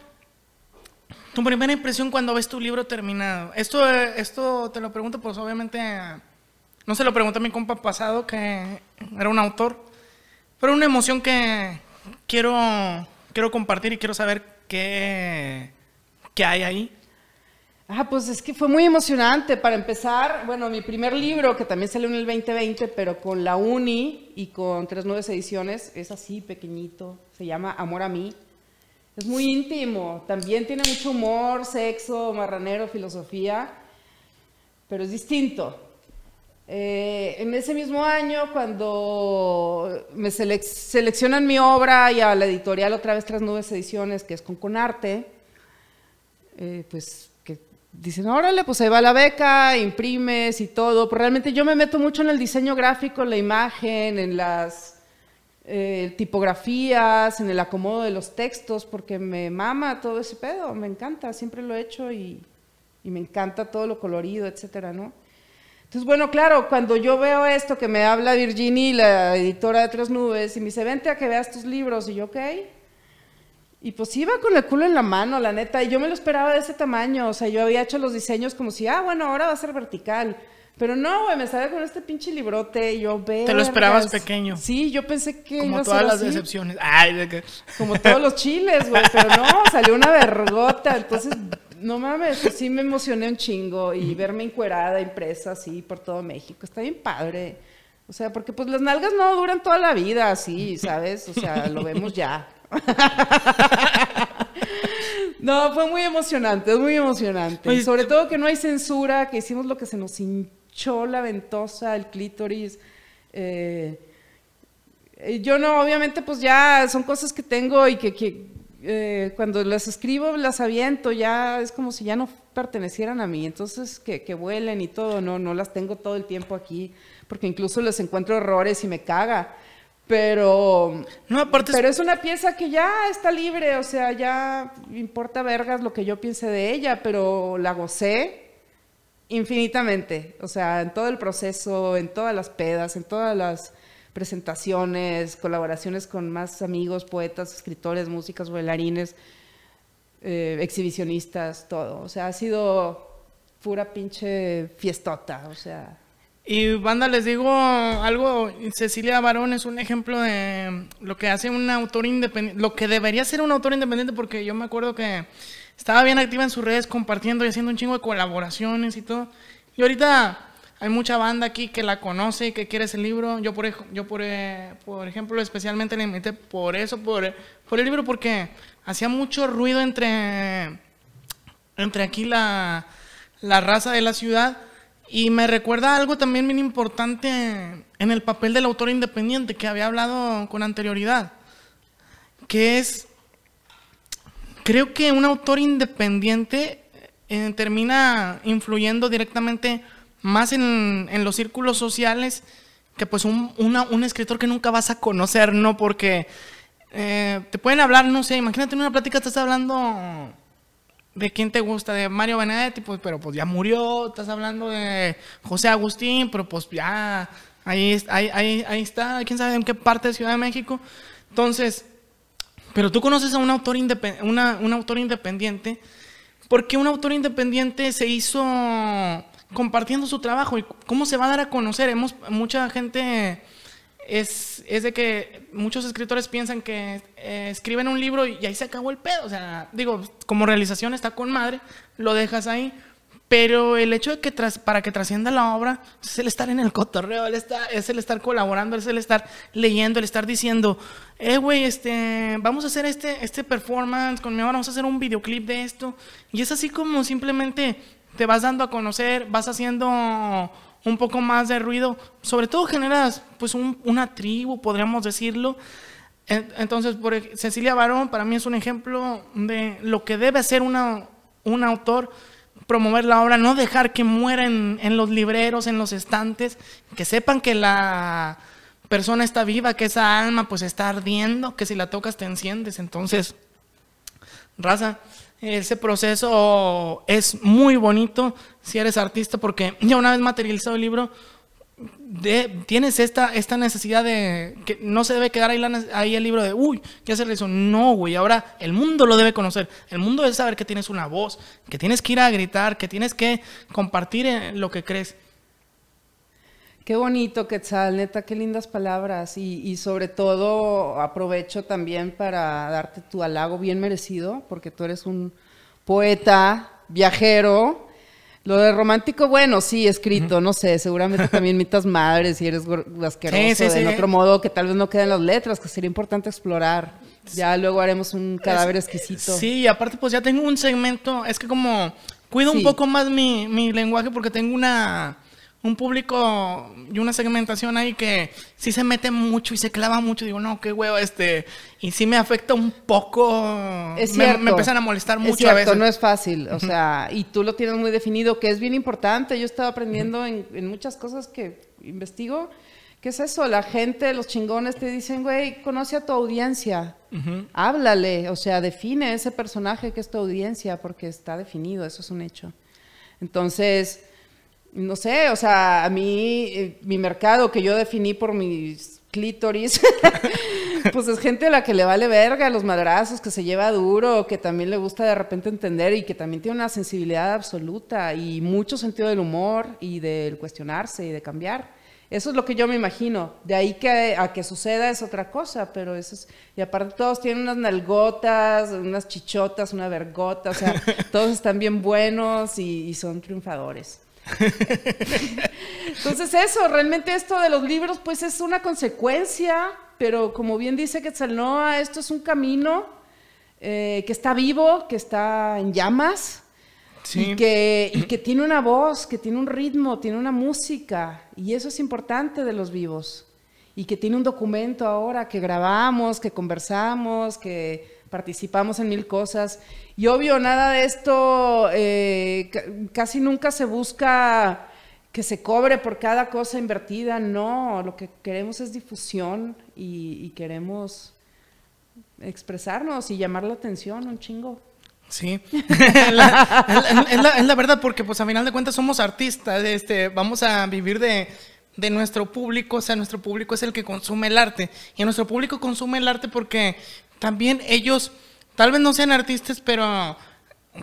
Tu primera impresión cuando ves tu libro terminado. Esto, esto te lo pregunto, pues obviamente, no se lo pregunté a mi compa pasado, que era un autor, pero una emoción que quiero, quiero compartir y quiero saber qué, qué hay ahí. Ah, pues es que fue muy emocionante. Para empezar, bueno, mi primer libro, que también salió en el 2020, pero con la Uni y con tres nuevas ediciones, es así, pequeñito. Se llama Amor a mí. Es muy íntimo. También tiene mucho humor, sexo, marranero, filosofía, pero es distinto. Eh, en ese mismo año, cuando me seleccionan mi obra y a la editorial otra vez Tres Nubes Ediciones, que es con Conarte, eh, pues dicen, órale, pues ahí va la beca, imprimes y todo. Pero realmente yo me meto mucho en el diseño gráfico, en la imagen, en las eh, tipografías, en el acomodo de los textos, porque me mama todo ese pedo, me encanta, siempre lo he hecho y, y me encanta todo lo colorido, etcétera, ¿no? Entonces, bueno, claro, cuando yo veo esto que me habla Virginie, la editora de Tres Nubes, y me dice, vente a que veas tus libros, y yo, ok. Y pues iba con el culo en la mano, la neta, y yo me lo esperaba de ese tamaño, o sea, yo había hecho los diseños como si, ah, bueno, ahora va a ser vertical. Pero no, güey, me sale con este pinche librote y yo veo. Te lo esperabas pequeño. Sí, yo pensé que. Como todas las decepciones. Ay, de que... Como todos los chiles, güey, (laughs) pero no, salió una vergota. Entonces, no mames, pues sí me emocioné un chingo y verme encuerada, impresa así por todo México. Está bien padre. O sea, porque pues las nalgas no duran toda la vida así, ¿sabes? O sea, lo vemos ya. (laughs) no, fue muy emocionante, es muy emocionante. Sobre todo que no hay censura, que hicimos lo que se nos hinchó la ventosa, el clítoris. Eh, yo no, obviamente, pues ya son cosas que tengo y que, eh, cuando las escribo las aviento, ya es como si ya no pertenecieran a mí. Entonces, que, que vuelen y todo, no, no las tengo todo el tiempo aquí, porque incluso les encuentro errores y me caga. Pero, no, aparte pero es una pieza que ya está libre, o sea, ya importa vergas lo que yo piense de ella, pero la gocé infinitamente, o sea, en todo el proceso, en todas las pedas, en todas las presentaciones, colaboraciones con más amigos, poetas, escritores, músicos, bailarines, eh, exhibicionistas, todo. O sea, ha sido pura pinche fiestota, o sea. Y banda, les digo algo, Cecilia Barón es un ejemplo de lo que hace un autor independiente, lo que debería ser un autor independiente, porque yo me acuerdo que estaba bien activa en sus redes compartiendo y haciendo un chingo de colaboraciones y todo. Y ahorita hay mucha banda aquí que la conoce y que quiere ese libro. Yo, por, yo por, eh, por ejemplo, especialmente le invité por eso, por, por el libro, porque hacía mucho ruido entre, entre aquí la, la raza de la ciudad. Y me recuerda algo también bien importante en el papel del autor independiente que había hablado con anterioridad, que es, creo que un autor independiente eh, termina influyendo directamente más en, los círculos sociales que pues un, un, escritor que nunca vas a conocer, ¿no? Porque eh, te pueden hablar, no sé, imagínate en una plática estás hablando de quién te gusta, de Mario Benedetti, pues, pero pues ya murió, estás hablando de José Agustín, pero pues ya, ahí, ahí, ahí, ahí está, quién sabe en qué parte de Ciudad de México. Entonces, pero tú conoces a un autor, una, un autor independiente, porque un autor independiente se hizo compartiendo su trabajo y cómo se va a dar a conocer. Hemos, mucha gente es, es de que muchos escritores piensan que eh, escriben un libro y, ahí se acabó el pedo. O sea, digo, como realización está con madre, lo dejas ahí. Pero el hecho de que tras, para que trascienda la obra es el estar en el cotorreo, el está, es el estar colaborando, es el estar leyendo, el estar diciendo, eh, güey, este, vamos a hacer este, este performance con mi obra, vamos a hacer un videoclip de esto. Y es así como simplemente te vas dando a conocer, vas haciendo un poco más de ruido, sobre todo generas pues una tribu, podríamos decirlo. Entonces, por, Cecilia Barón para mí es un ejemplo de lo que debe hacer una, un autor, promover la obra, no dejar que muera en, en los libreros, en los estantes, que sepan que la persona está viva, que esa alma pues está ardiendo, que si la tocas te enciendes. Entonces, raza, ese proceso es muy bonito si eres artista porque ya una vez materializado el libro, tienes esta, esta necesidad de que no se debe quedar ahí, el libro de, uy, ¿qué hacer eso? No, güey, ahora el mundo lo debe conocer. El mundo debe saber que tienes una voz, que tienes que ir a gritar, que tienes que compartir lo que crees. Qué bonito, Quetzal, neta, qué lindas palabras. Y, y, sobre todo aprovecho también para darte tu halago bien merecido, porque tú eres un poeta, viajero. Lo de romántico, bueno, sí, escrito, no sé, seguramente también mitas madres y eres asqueroso sí, de otro modo que tal vez no queden las letras, que sería importante explorar. Ya luego haremos un cadáver exquisito. Sí, y aparte pues ya tengo un segmento, es que como cuido un poco más mi, mi lenguaje porque tengo una un público y una segmentación ahí que sí se mete mucho y se clava mucho. Digo, no, qué huevo, este. Y sí me afecta un poco. Es cierto, me, empiezan a molestar mucho es cierto, a veces. No es fácil, o sea, y tú lo tienes muy definido, que es bien importante. Yo he estado aprendiendo en, muchas cosas que investigo. ¿Qué es eso? La gente, los chingones te dicen, güey, conoce a tu audiencia. Háblale, o sea, define ese personaje que es tu audiencia, porque está definido, eso es un hecho. Entonces no sé, o sea, a mí, eh, mi mercado que yo definí por mis clítoris, (laughs) pues es gente a la que le vale verga los madrazos, que se lleva duro, que también le gusta de repente entender y que también tiene una sensibilidad absoluta y mucho sentido del humor y del cuestionarse y de cambiar. Eso es lo que yo me imagino. De ahí que a que suceda es otra cosa, pero eso es... Y aparte todos tienen unas nalgotas, unas chichotas, una vergota, o sea, (laughs) todos están bien buenos y son triunfadores. (laughs) Entonces eso, realmente esto de los libros pues es una consecuencia, pero como bien dice Quetzalnoa, esto es un camino eh, que está vivo, que está en llamas y, que, y que tiene una voz, que tiene un ritmo, tiene una música y eso es importante de los vivos y que tiene un documento ahora que grabamos, que conversamos, que participamos en mil cosas. Y obvio, nada de esto, eh, casi nunca se busca que se cobre por cada cosa invertida, no, lo que queremos es difusión y, queremos expresarnos y llamar la atención un chingo. Sí, (laughs) es, la, verdad, porque pues a final de cuentas somos artistas, este, vamos a vivir de, de nuestro público, o sea, nuestro público es el que consume el arte. Y nuestro público consume el arte porque también ellos, tal vez no sean artistas, pero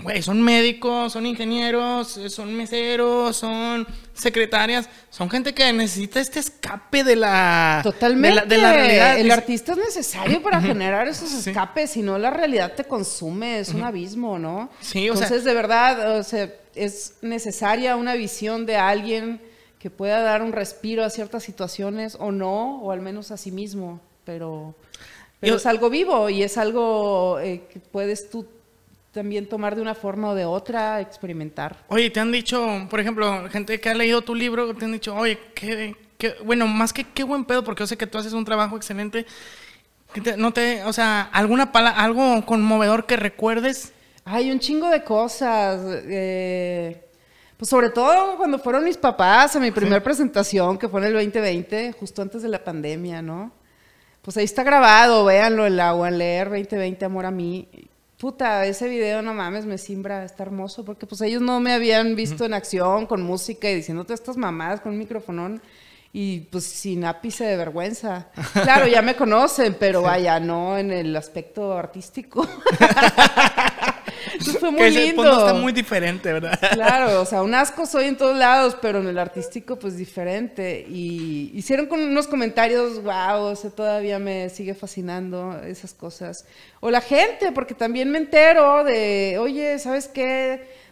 Güey, son médicos, son ingenieros, son meseros, son secretarias, son gente que necesita este escape de la, Totalmente. De la, realidad. El artista es necesario para generar esos escapes, si no la realidad te consume, es un abismo, ¿no? Sí, o Entonces, de verdad, o sea, es necesaria una visión de alguien que pueda dar un respiro a ciertas situaciones o no, o al menos a sí mismo, pero, pero es algo vivo y es algo eh, que puedes tú también tomar de una forma o de otra, experimentar. Oye, te han dicho, por ejemplo, gente que ha leído tu libro, te han dicho, oye, qué, qué bueno, más que qué buen pedo, porque yo sé que tú haces un trabajo excelente. no te, o sea, alguna pala, algo conmovedor que recuerdes. Hay un chingo de cosas. Eh, pues sobre todo cuando fueron mis papás a mi primera presentación, que fue en el 2020, justo antes de la pandemia, ¿no? Pues ahí está grabado, véanlo, el agua, leer 2020, amor a mí puta, ese video, no mames, me simbra, está hermoso, porque pues ellos no me habían visto en acción, con música y diciéndote estas mamadas con un microfonón y pues sin ápice de vergüenza. (laughs) Claro, ya me conocen, pero vaya, no en el aspecto artístico. (laughs) fue muy lindo. está muy diferente, ¿verdad? Claro, o sea, (laughs) un asco soy en todos lados, pero en el artístico pues diferente. Y hicieron con unos comentarios, wow, o sea, todavía me sigue fascinando esas cosas. O la gente, porque también me entero de, oye, ¿sabes qué?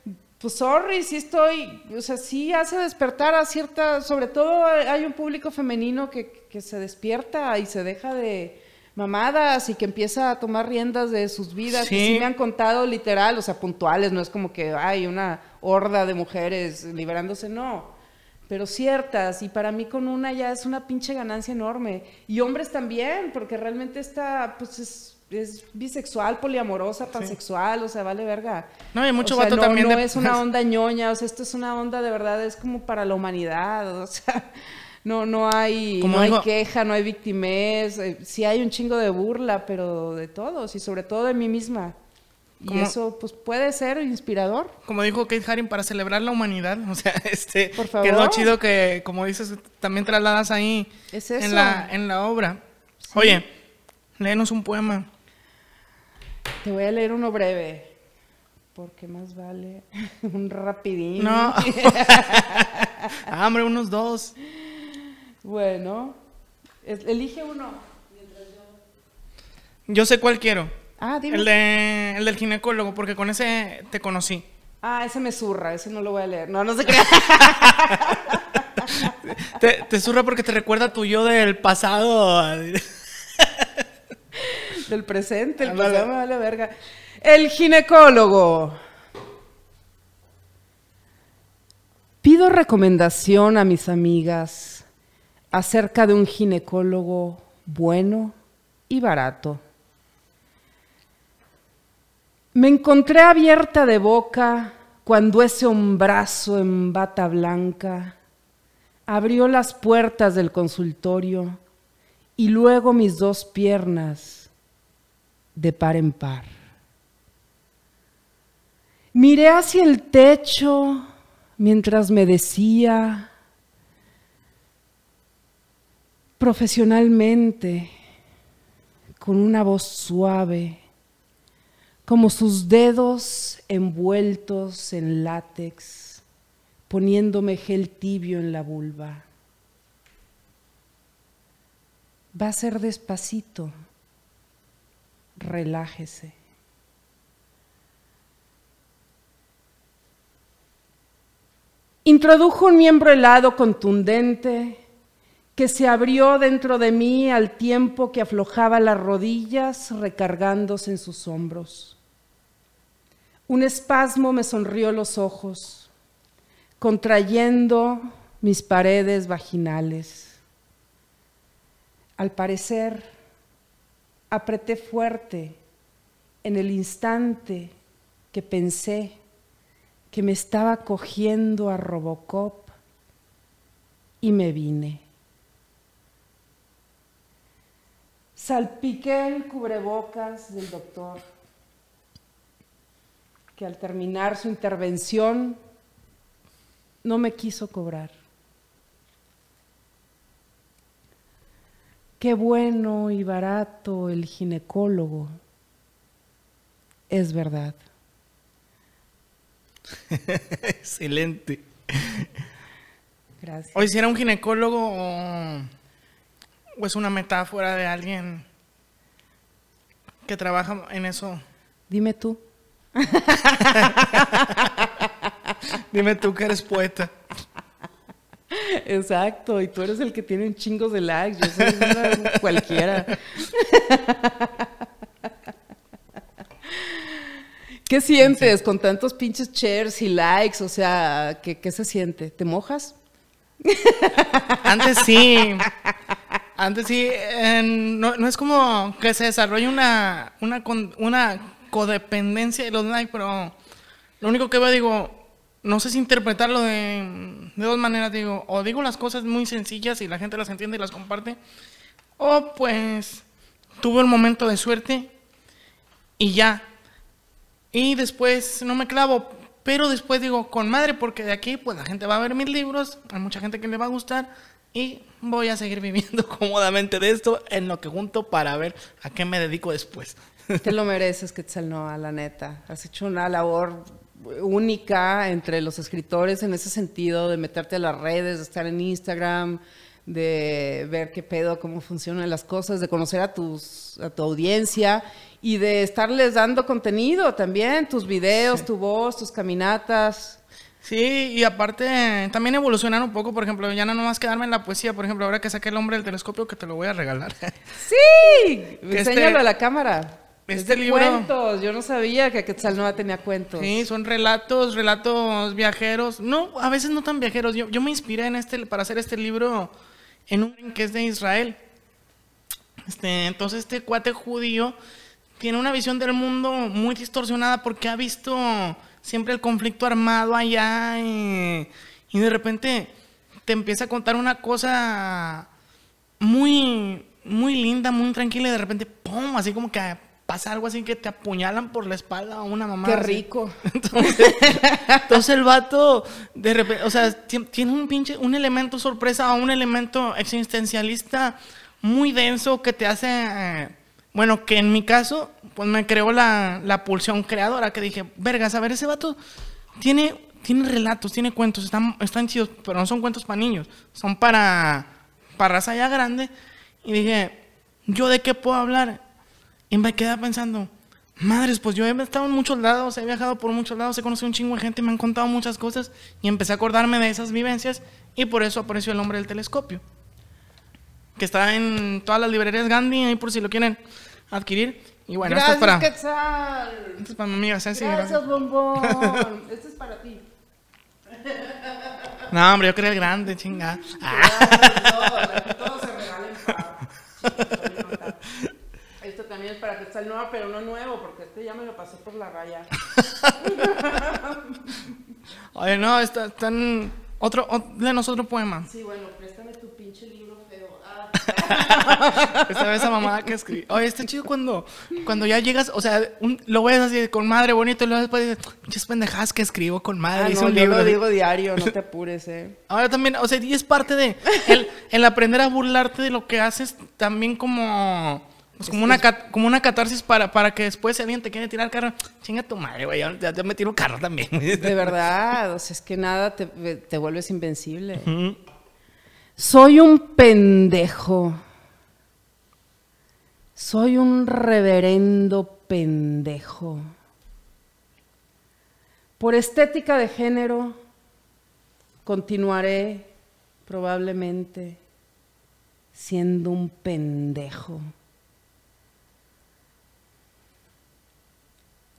pues sorry, sí estoy, o sea, sí hace despertar a cierta, sobre todo hay un público femenino que, que se despierta y se deja de, mamadas y que empieza a tomar riendas de sus vidas. Sí. sí me han contado literal, o sea, puntuales, no es como que hay una horda de mujeres liberándose, no. Pero ciertas, y para mí con una ya es una pinche ganancia enorme. Y hombres también, porque realmente esta, pues es, es bisexual, poliamorosa, pansexual, o sea, vale verga. No, hay mucho vato no, también. No es una (laughs) onda ñoña, o sea, esto es una onda de verdad, es como para la humanidad, o sea no, no hay, no hay queja, no hay victimez, eh, sí hay un chingo de burla, pero de todos y sobre todo de mí misma. Y eso pues puede ser inspirador. Como dijo Kate Haring, para celebrar la humanidad, (laughs) o sea, este, Por favor. quedó chido que, como dices, también trasladas ahí en, la, en la obra. Oye, léenos un poema. Te voy a leer uno breve, porque más vale (laughs) un rapidín. No. (laughs) ah, hombre, unos dos. Bueno, elige uno. Yo sé cuál quiero. Ah, dime. El, de, el del ginecólogo, porque con ese te conocí. Ah, ese me zurra, ese no lo voy a leer. No, no se crea. (laughs) te, te zurra porque te recuerda tu yo del pasado. (laughs) del presente, el pasado me vale verga. El ginecólogo. Pido recomendación a mis amigas acerca de un ginecólogo bueno y barato. Me encontré abierta de boca cuando ese hombrazo en bata blanca abrió las puertas del consultorio y luego mis dos piernas de par en par. Miré hacia el techo mientras me decía, profesionalmente, con una voz suave, como sus dedos envueltos en látex, poniéndome gel tibio en la vulva. Va a ser despacito, relájese. Introdujo un miembro helado contundente que se abrió dentro de mí al tiempo que aflojaba las rodillas recargándose en sus hombros. Un espasmo me sonrió los ojos, contrayendo mis paredes vaginales. Al parecer, apreté fuerte en el instante que pensé que me estaba cogiendo a Robocop y me vine. Salpiqué el cubrebocas del doctor, que al terminar su intervención no me quiso cobrar. Qué bueno y barato el ginecólogo. Es verdad. (laughs) Excelente. Gracias. O si era un ginecólogo o, es una metáfora de alguien que trabaja en eso. Dime tú. (laughs) Dime tú que eres poeta. Exacto, y tú eres el que tiene un chingo de likes, yo soy una cualquiera. (laughs) ¿Qué sientes con tantos pinches shares y likes? O sea, ¿qué, qué se siente? ¿Te mojas? Antes sí. Antes sí. no, es como que se desarrolle una, una, una codependencia de los likes, pero lo único que veo, digo, no sé si interpretarlo de, de, dos maneras, digo, o digo las cosas muy sencillas y la gente las entiende y las comparte, o pues tuve un momento de suerte y ya. Y después no me clavo, pero después digo, con madre, porque de aquí pues la gente va a ver mis libros, hay mucha gente que le va a gustar y voy a seguir viviendo (laughs) cómodamente de esto en lo que junto para ver a qué me dedico después. Te lo mereces, Quetzalnoa, la neta. Has hecho una labor única entre los escritores en ese sentido, de meterte a las redes, de estar en Instagram, de ver qué pedo, cómo funcionan las cosas, de conocer a, tus, a tu audiencia y de estarles dando contenido también, tus videos, tu voz, tus caminatas. Sí, y aparte también evolucionar un poco, por ejemplo, ya no nomás quedarme en la poesía, por ejemplo, ahora que saqué el hombre del telescopio que te lo voy a regalar. (laughs) Sí, enséñalo este a la cámara. Este libro. Cuentos, yo no sabía que Quetzalnoa tenía cuentos. Sí, son relatos, relatos viajeros. No, a veces no tan viajeros. Yo, yo me inspiré en este, para hacer este libro en un que es de Israel. Este, entonces este cuate judío tiene una visión del mundo muy distorsionada porque ha visto siempre el conflicto armado allá y, y de repente te empieza a contar una cosa muy, muy linda, muy tranquila y de repente, ¡pum! Así como que pasa algo así que te apuñalan por la espalda a una mamá. Qué rico. (laughs) Entonces, el vato, de repente, o sea, tiene un pinche, un elemento sorpresa o un elemento existencialista muy denso que te hace, eh, bueno, que en mi caso, pues me creó la, la pulsión creadora, que dije, vergas, a ver, ese vato tiene, tiene relatos, tiene cuentos, están, están chidos, pero no son cuentos para niños, son para, para raza ya grande. Y dije, ¿yo de qué puedo hablar? Y me quedé pensando, madres, pues yo he estado en muchos lados, he viajado por muchos lados, he conocido un chingo de gente, me han contado muchas cosas y empecé a acordarme de esas vivencias y por eso apareció el nombre del telescopio. Que está en todas las librerías Gandhi, ahí por si lo quieren adquirir. Y bueno, gracias, esto es para. Quetzal. Esto es para mi amiga Ceci. Gracias, bombón. (laughs) este es para ti. (laughs) No, hombre, yo quería el grande, chinga. Gracias, todo, se regalen para (laughs) también es para que el nuevo, pero no nuevo, porque este ya me lo pasé por la raya. Oye, no, está, están... Otro, lenos otro poema. Sí, bueno, préstame tu pinche libro feo. Esta vez esa mamada que escribí. Oye, está chido cuando, cuando ya llegas, o sea, lo ves así con madre bonito y luego después dices, pinches pendejadas que escribo con madre. Ah, no, un yo lo digo diario, no te apures, eh. Ahora también, o sea, y es parte de el, el aprender a burlarte de lo que haces también como es como, una, como una catarsis para, para que después si alguien te quiere tirar carro, chinga tu madre, güey, ya, te me tiro carro también. De verdad, o sea, es que nada te, te vuelves invencible. Soy un pendejo. Soy un reverendo pendejo. Por estética de género, continuaré probablemente siendo un pendejo.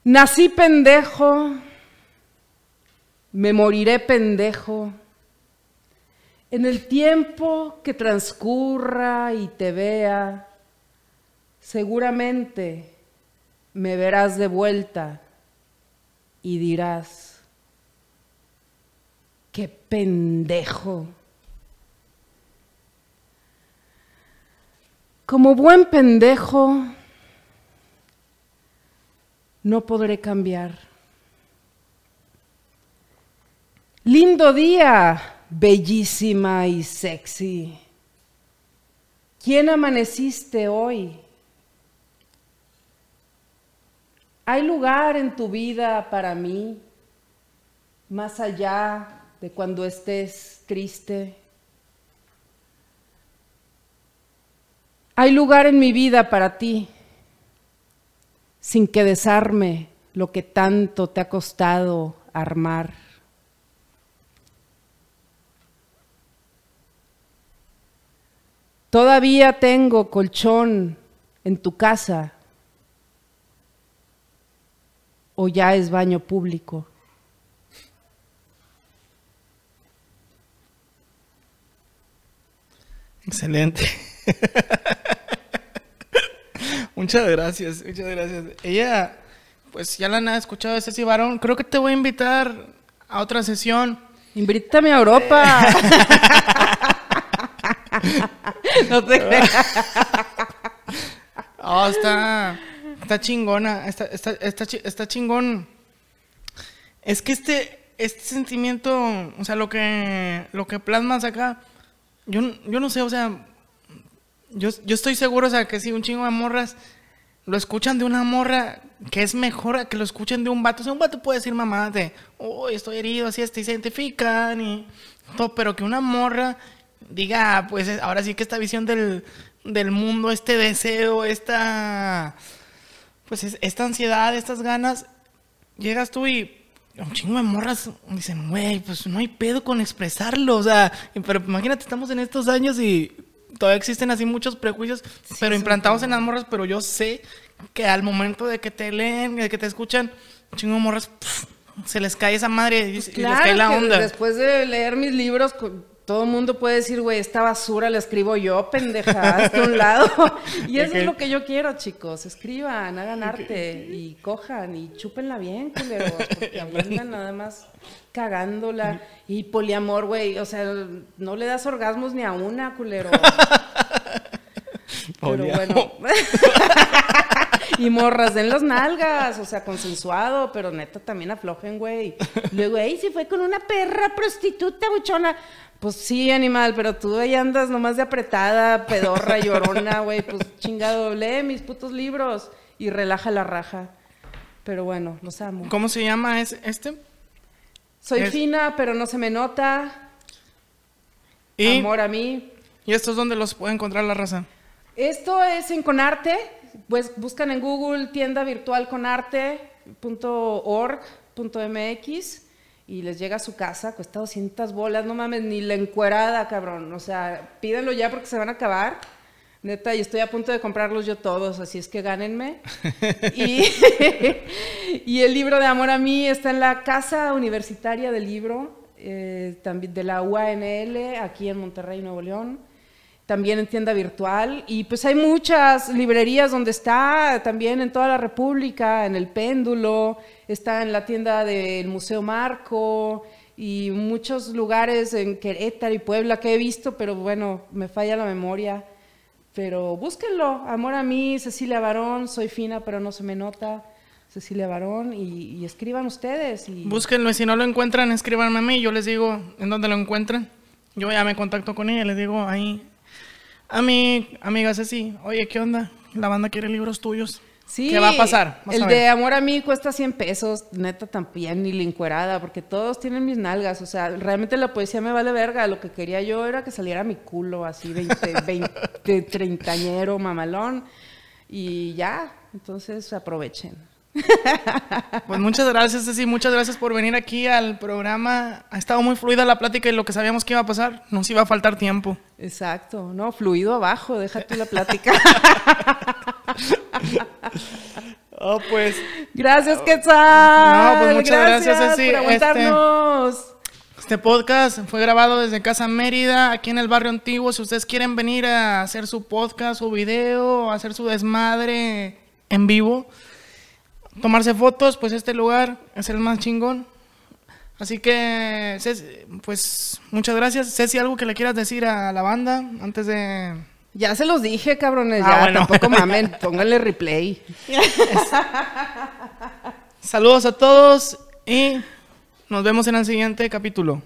Nací pendejo, me moriré pendejo. En el tiempo que transcurra y te vea, seguramente me verás de vuelta y dirás, qué pendejo. Como buen pendejo, no podré cambiar. Lindo día, bellísima y sexy. ¿Quién amaneciste hoy? ¿Hay lugar en tu vida para mí más allá de cuando estés triste? Hay lugar en mi vida para ti sin que desarme lo que tanto te ha costado armar. Todavía tengo colchón en tu casa o ya es baño público. Excelente. (laughs) muchas gracias, muchas gracias. Ella, pues ya la han escuchado de Ceci Barón. Creo que te voy a invitar a otra sesión. Invítame a Europa. (laughs) (laughs) no te creas. (laughs) Oh, está, está chingona, está, está, está, está chingón. Es que este, este sentimiento, o sea, lo que, lo que plasmas acá, yo, yo no sé, o sea, yo, yo estoy seguro, o sea, que si un chingo de morras lo escuchan de una morra, que es mejor que lo escuchen de un vato. O sea, un vato puede decir mamá de, uy, estoy herido, así, y se identifican y todo, pero que una morra diga, pues ahora sí que esta visión del, del mundo, este deseo, esta, pues esta ansiedad, estas ganas, llegas tú y un chingo de morras dicen, güey, pues no hay pedo con expresarlo, o sea, pero imagínate, estamos en estos años y todavía existen así muchos prejuicios, pero implantados en las morras, pero yo sé que al momento de que te leen, de que te escuchan, un chingo de morras, se les cae esa madre y, pues les cae la onda. después de leer mis libros, todo el mundo puede decir, güey, esta basura la escribo yo, pendeja, hasta un lado. (laughs) y eso es lo que yo quiero, chicos. Escriban, hagan arte y cojan y chúpenla bien, culeros. Porque (laughs) andan nada más cagándola. Y poliamor, güey, o sea, no le das orgasmos ni a una, culero. (laughs) Pero bueno. y morras den las nalgas, o sea, consensuado, pero neta también aflojen, güey. Luego, ey, si fue con una perra prostituta, buchona. Pues sí, animal, pero tú ahí andas nomás de apretada, pedorra, (laughs) llorona, güey. Pues chingado, lee mis putos libros y relaja la raja. Pero bueno, los amo. ¿Cómo se llama este? Soy fina, pero no se me nota. ¿Y? Amor a mí. ¿Y esto es donde los puede encontrar la raza? Esto es en Conarte. Pues buscan en Google tienda virtual conarte.org.mx y les llega a su casa, cuesta 200 bolas, no mames, ni la encuerada, cabrón. O sea, pídanlo ya porque se van a acabar. Neta, y estoy a punto de comprarlos yo todos, así es que gánenme. (laughs) y, y, el libro de Amor a mí está en la Casa Universitaria del Libro, eh, también de la UANL, aquí en Monterrey, Nuevo León también en tienda virtual. Y pues hay muchas librerías donde está, también en toda la República, en el Péndulo, está en la tienda del Museo Marco y muchos lugares en Querétaro y Puebla que he visto, pero bueno, me falla la memoria. Pero búsquenlo, Amor a mí, Cecilia Barón, soy fina pero no se me nota. Cecilia Barón y, escriban ustedes. Y... Búsquenlo y si no lo encuentran, escríbanme a mí, yo les digo en dónde lo encuentran. Yo ya me contacto con ella, les digo ahí a mi amiga Ceci, oye, ¿qué onda? La banda quiere libros tuyos. Sí, ¿Qué va a pasar? el de Amor a mí cuesta 100 pesos, neta también, ni lincuerada, porque todos tienen mis nalgas. O sea, realmente la poesía me vale verga. Lo que quería yo era que saliera mi culo así, 20, 20 (laughs) treintañero, mamalón. Y ya, entonces aprovechen. (laughs) Pues muchas gracias, Ceci. Muchas gracias por venir aquí al programa. Ha estado muy fluida la plática y lo que sabíamos que iba a pasar, nos iba a faltar tiempo. Exacto, no, fluido abajo, déjate la plática. (laughs) oh, pues. Gracias, Quetzal. No, pues muchas gracias, Ceci. Por aguantarnos. Este, este podcast fue grabado desde Casa Mérida, aquí en el barrio antiguo. Si ustedes quieren venir a hacer su podcast, su video, hacer su desmadre en vivo, tomarse fotos, pues este lugar es el más chingón. Así que, pues muchas gracias. Ceci, ¿algo que le quieras decir a la banda antes de...? Ya se los dije, cabrones, ah, ya, tampoco (laughs) mamen, pónganle replay. Saludos a todos y nos vemos en el siguiente capítulo.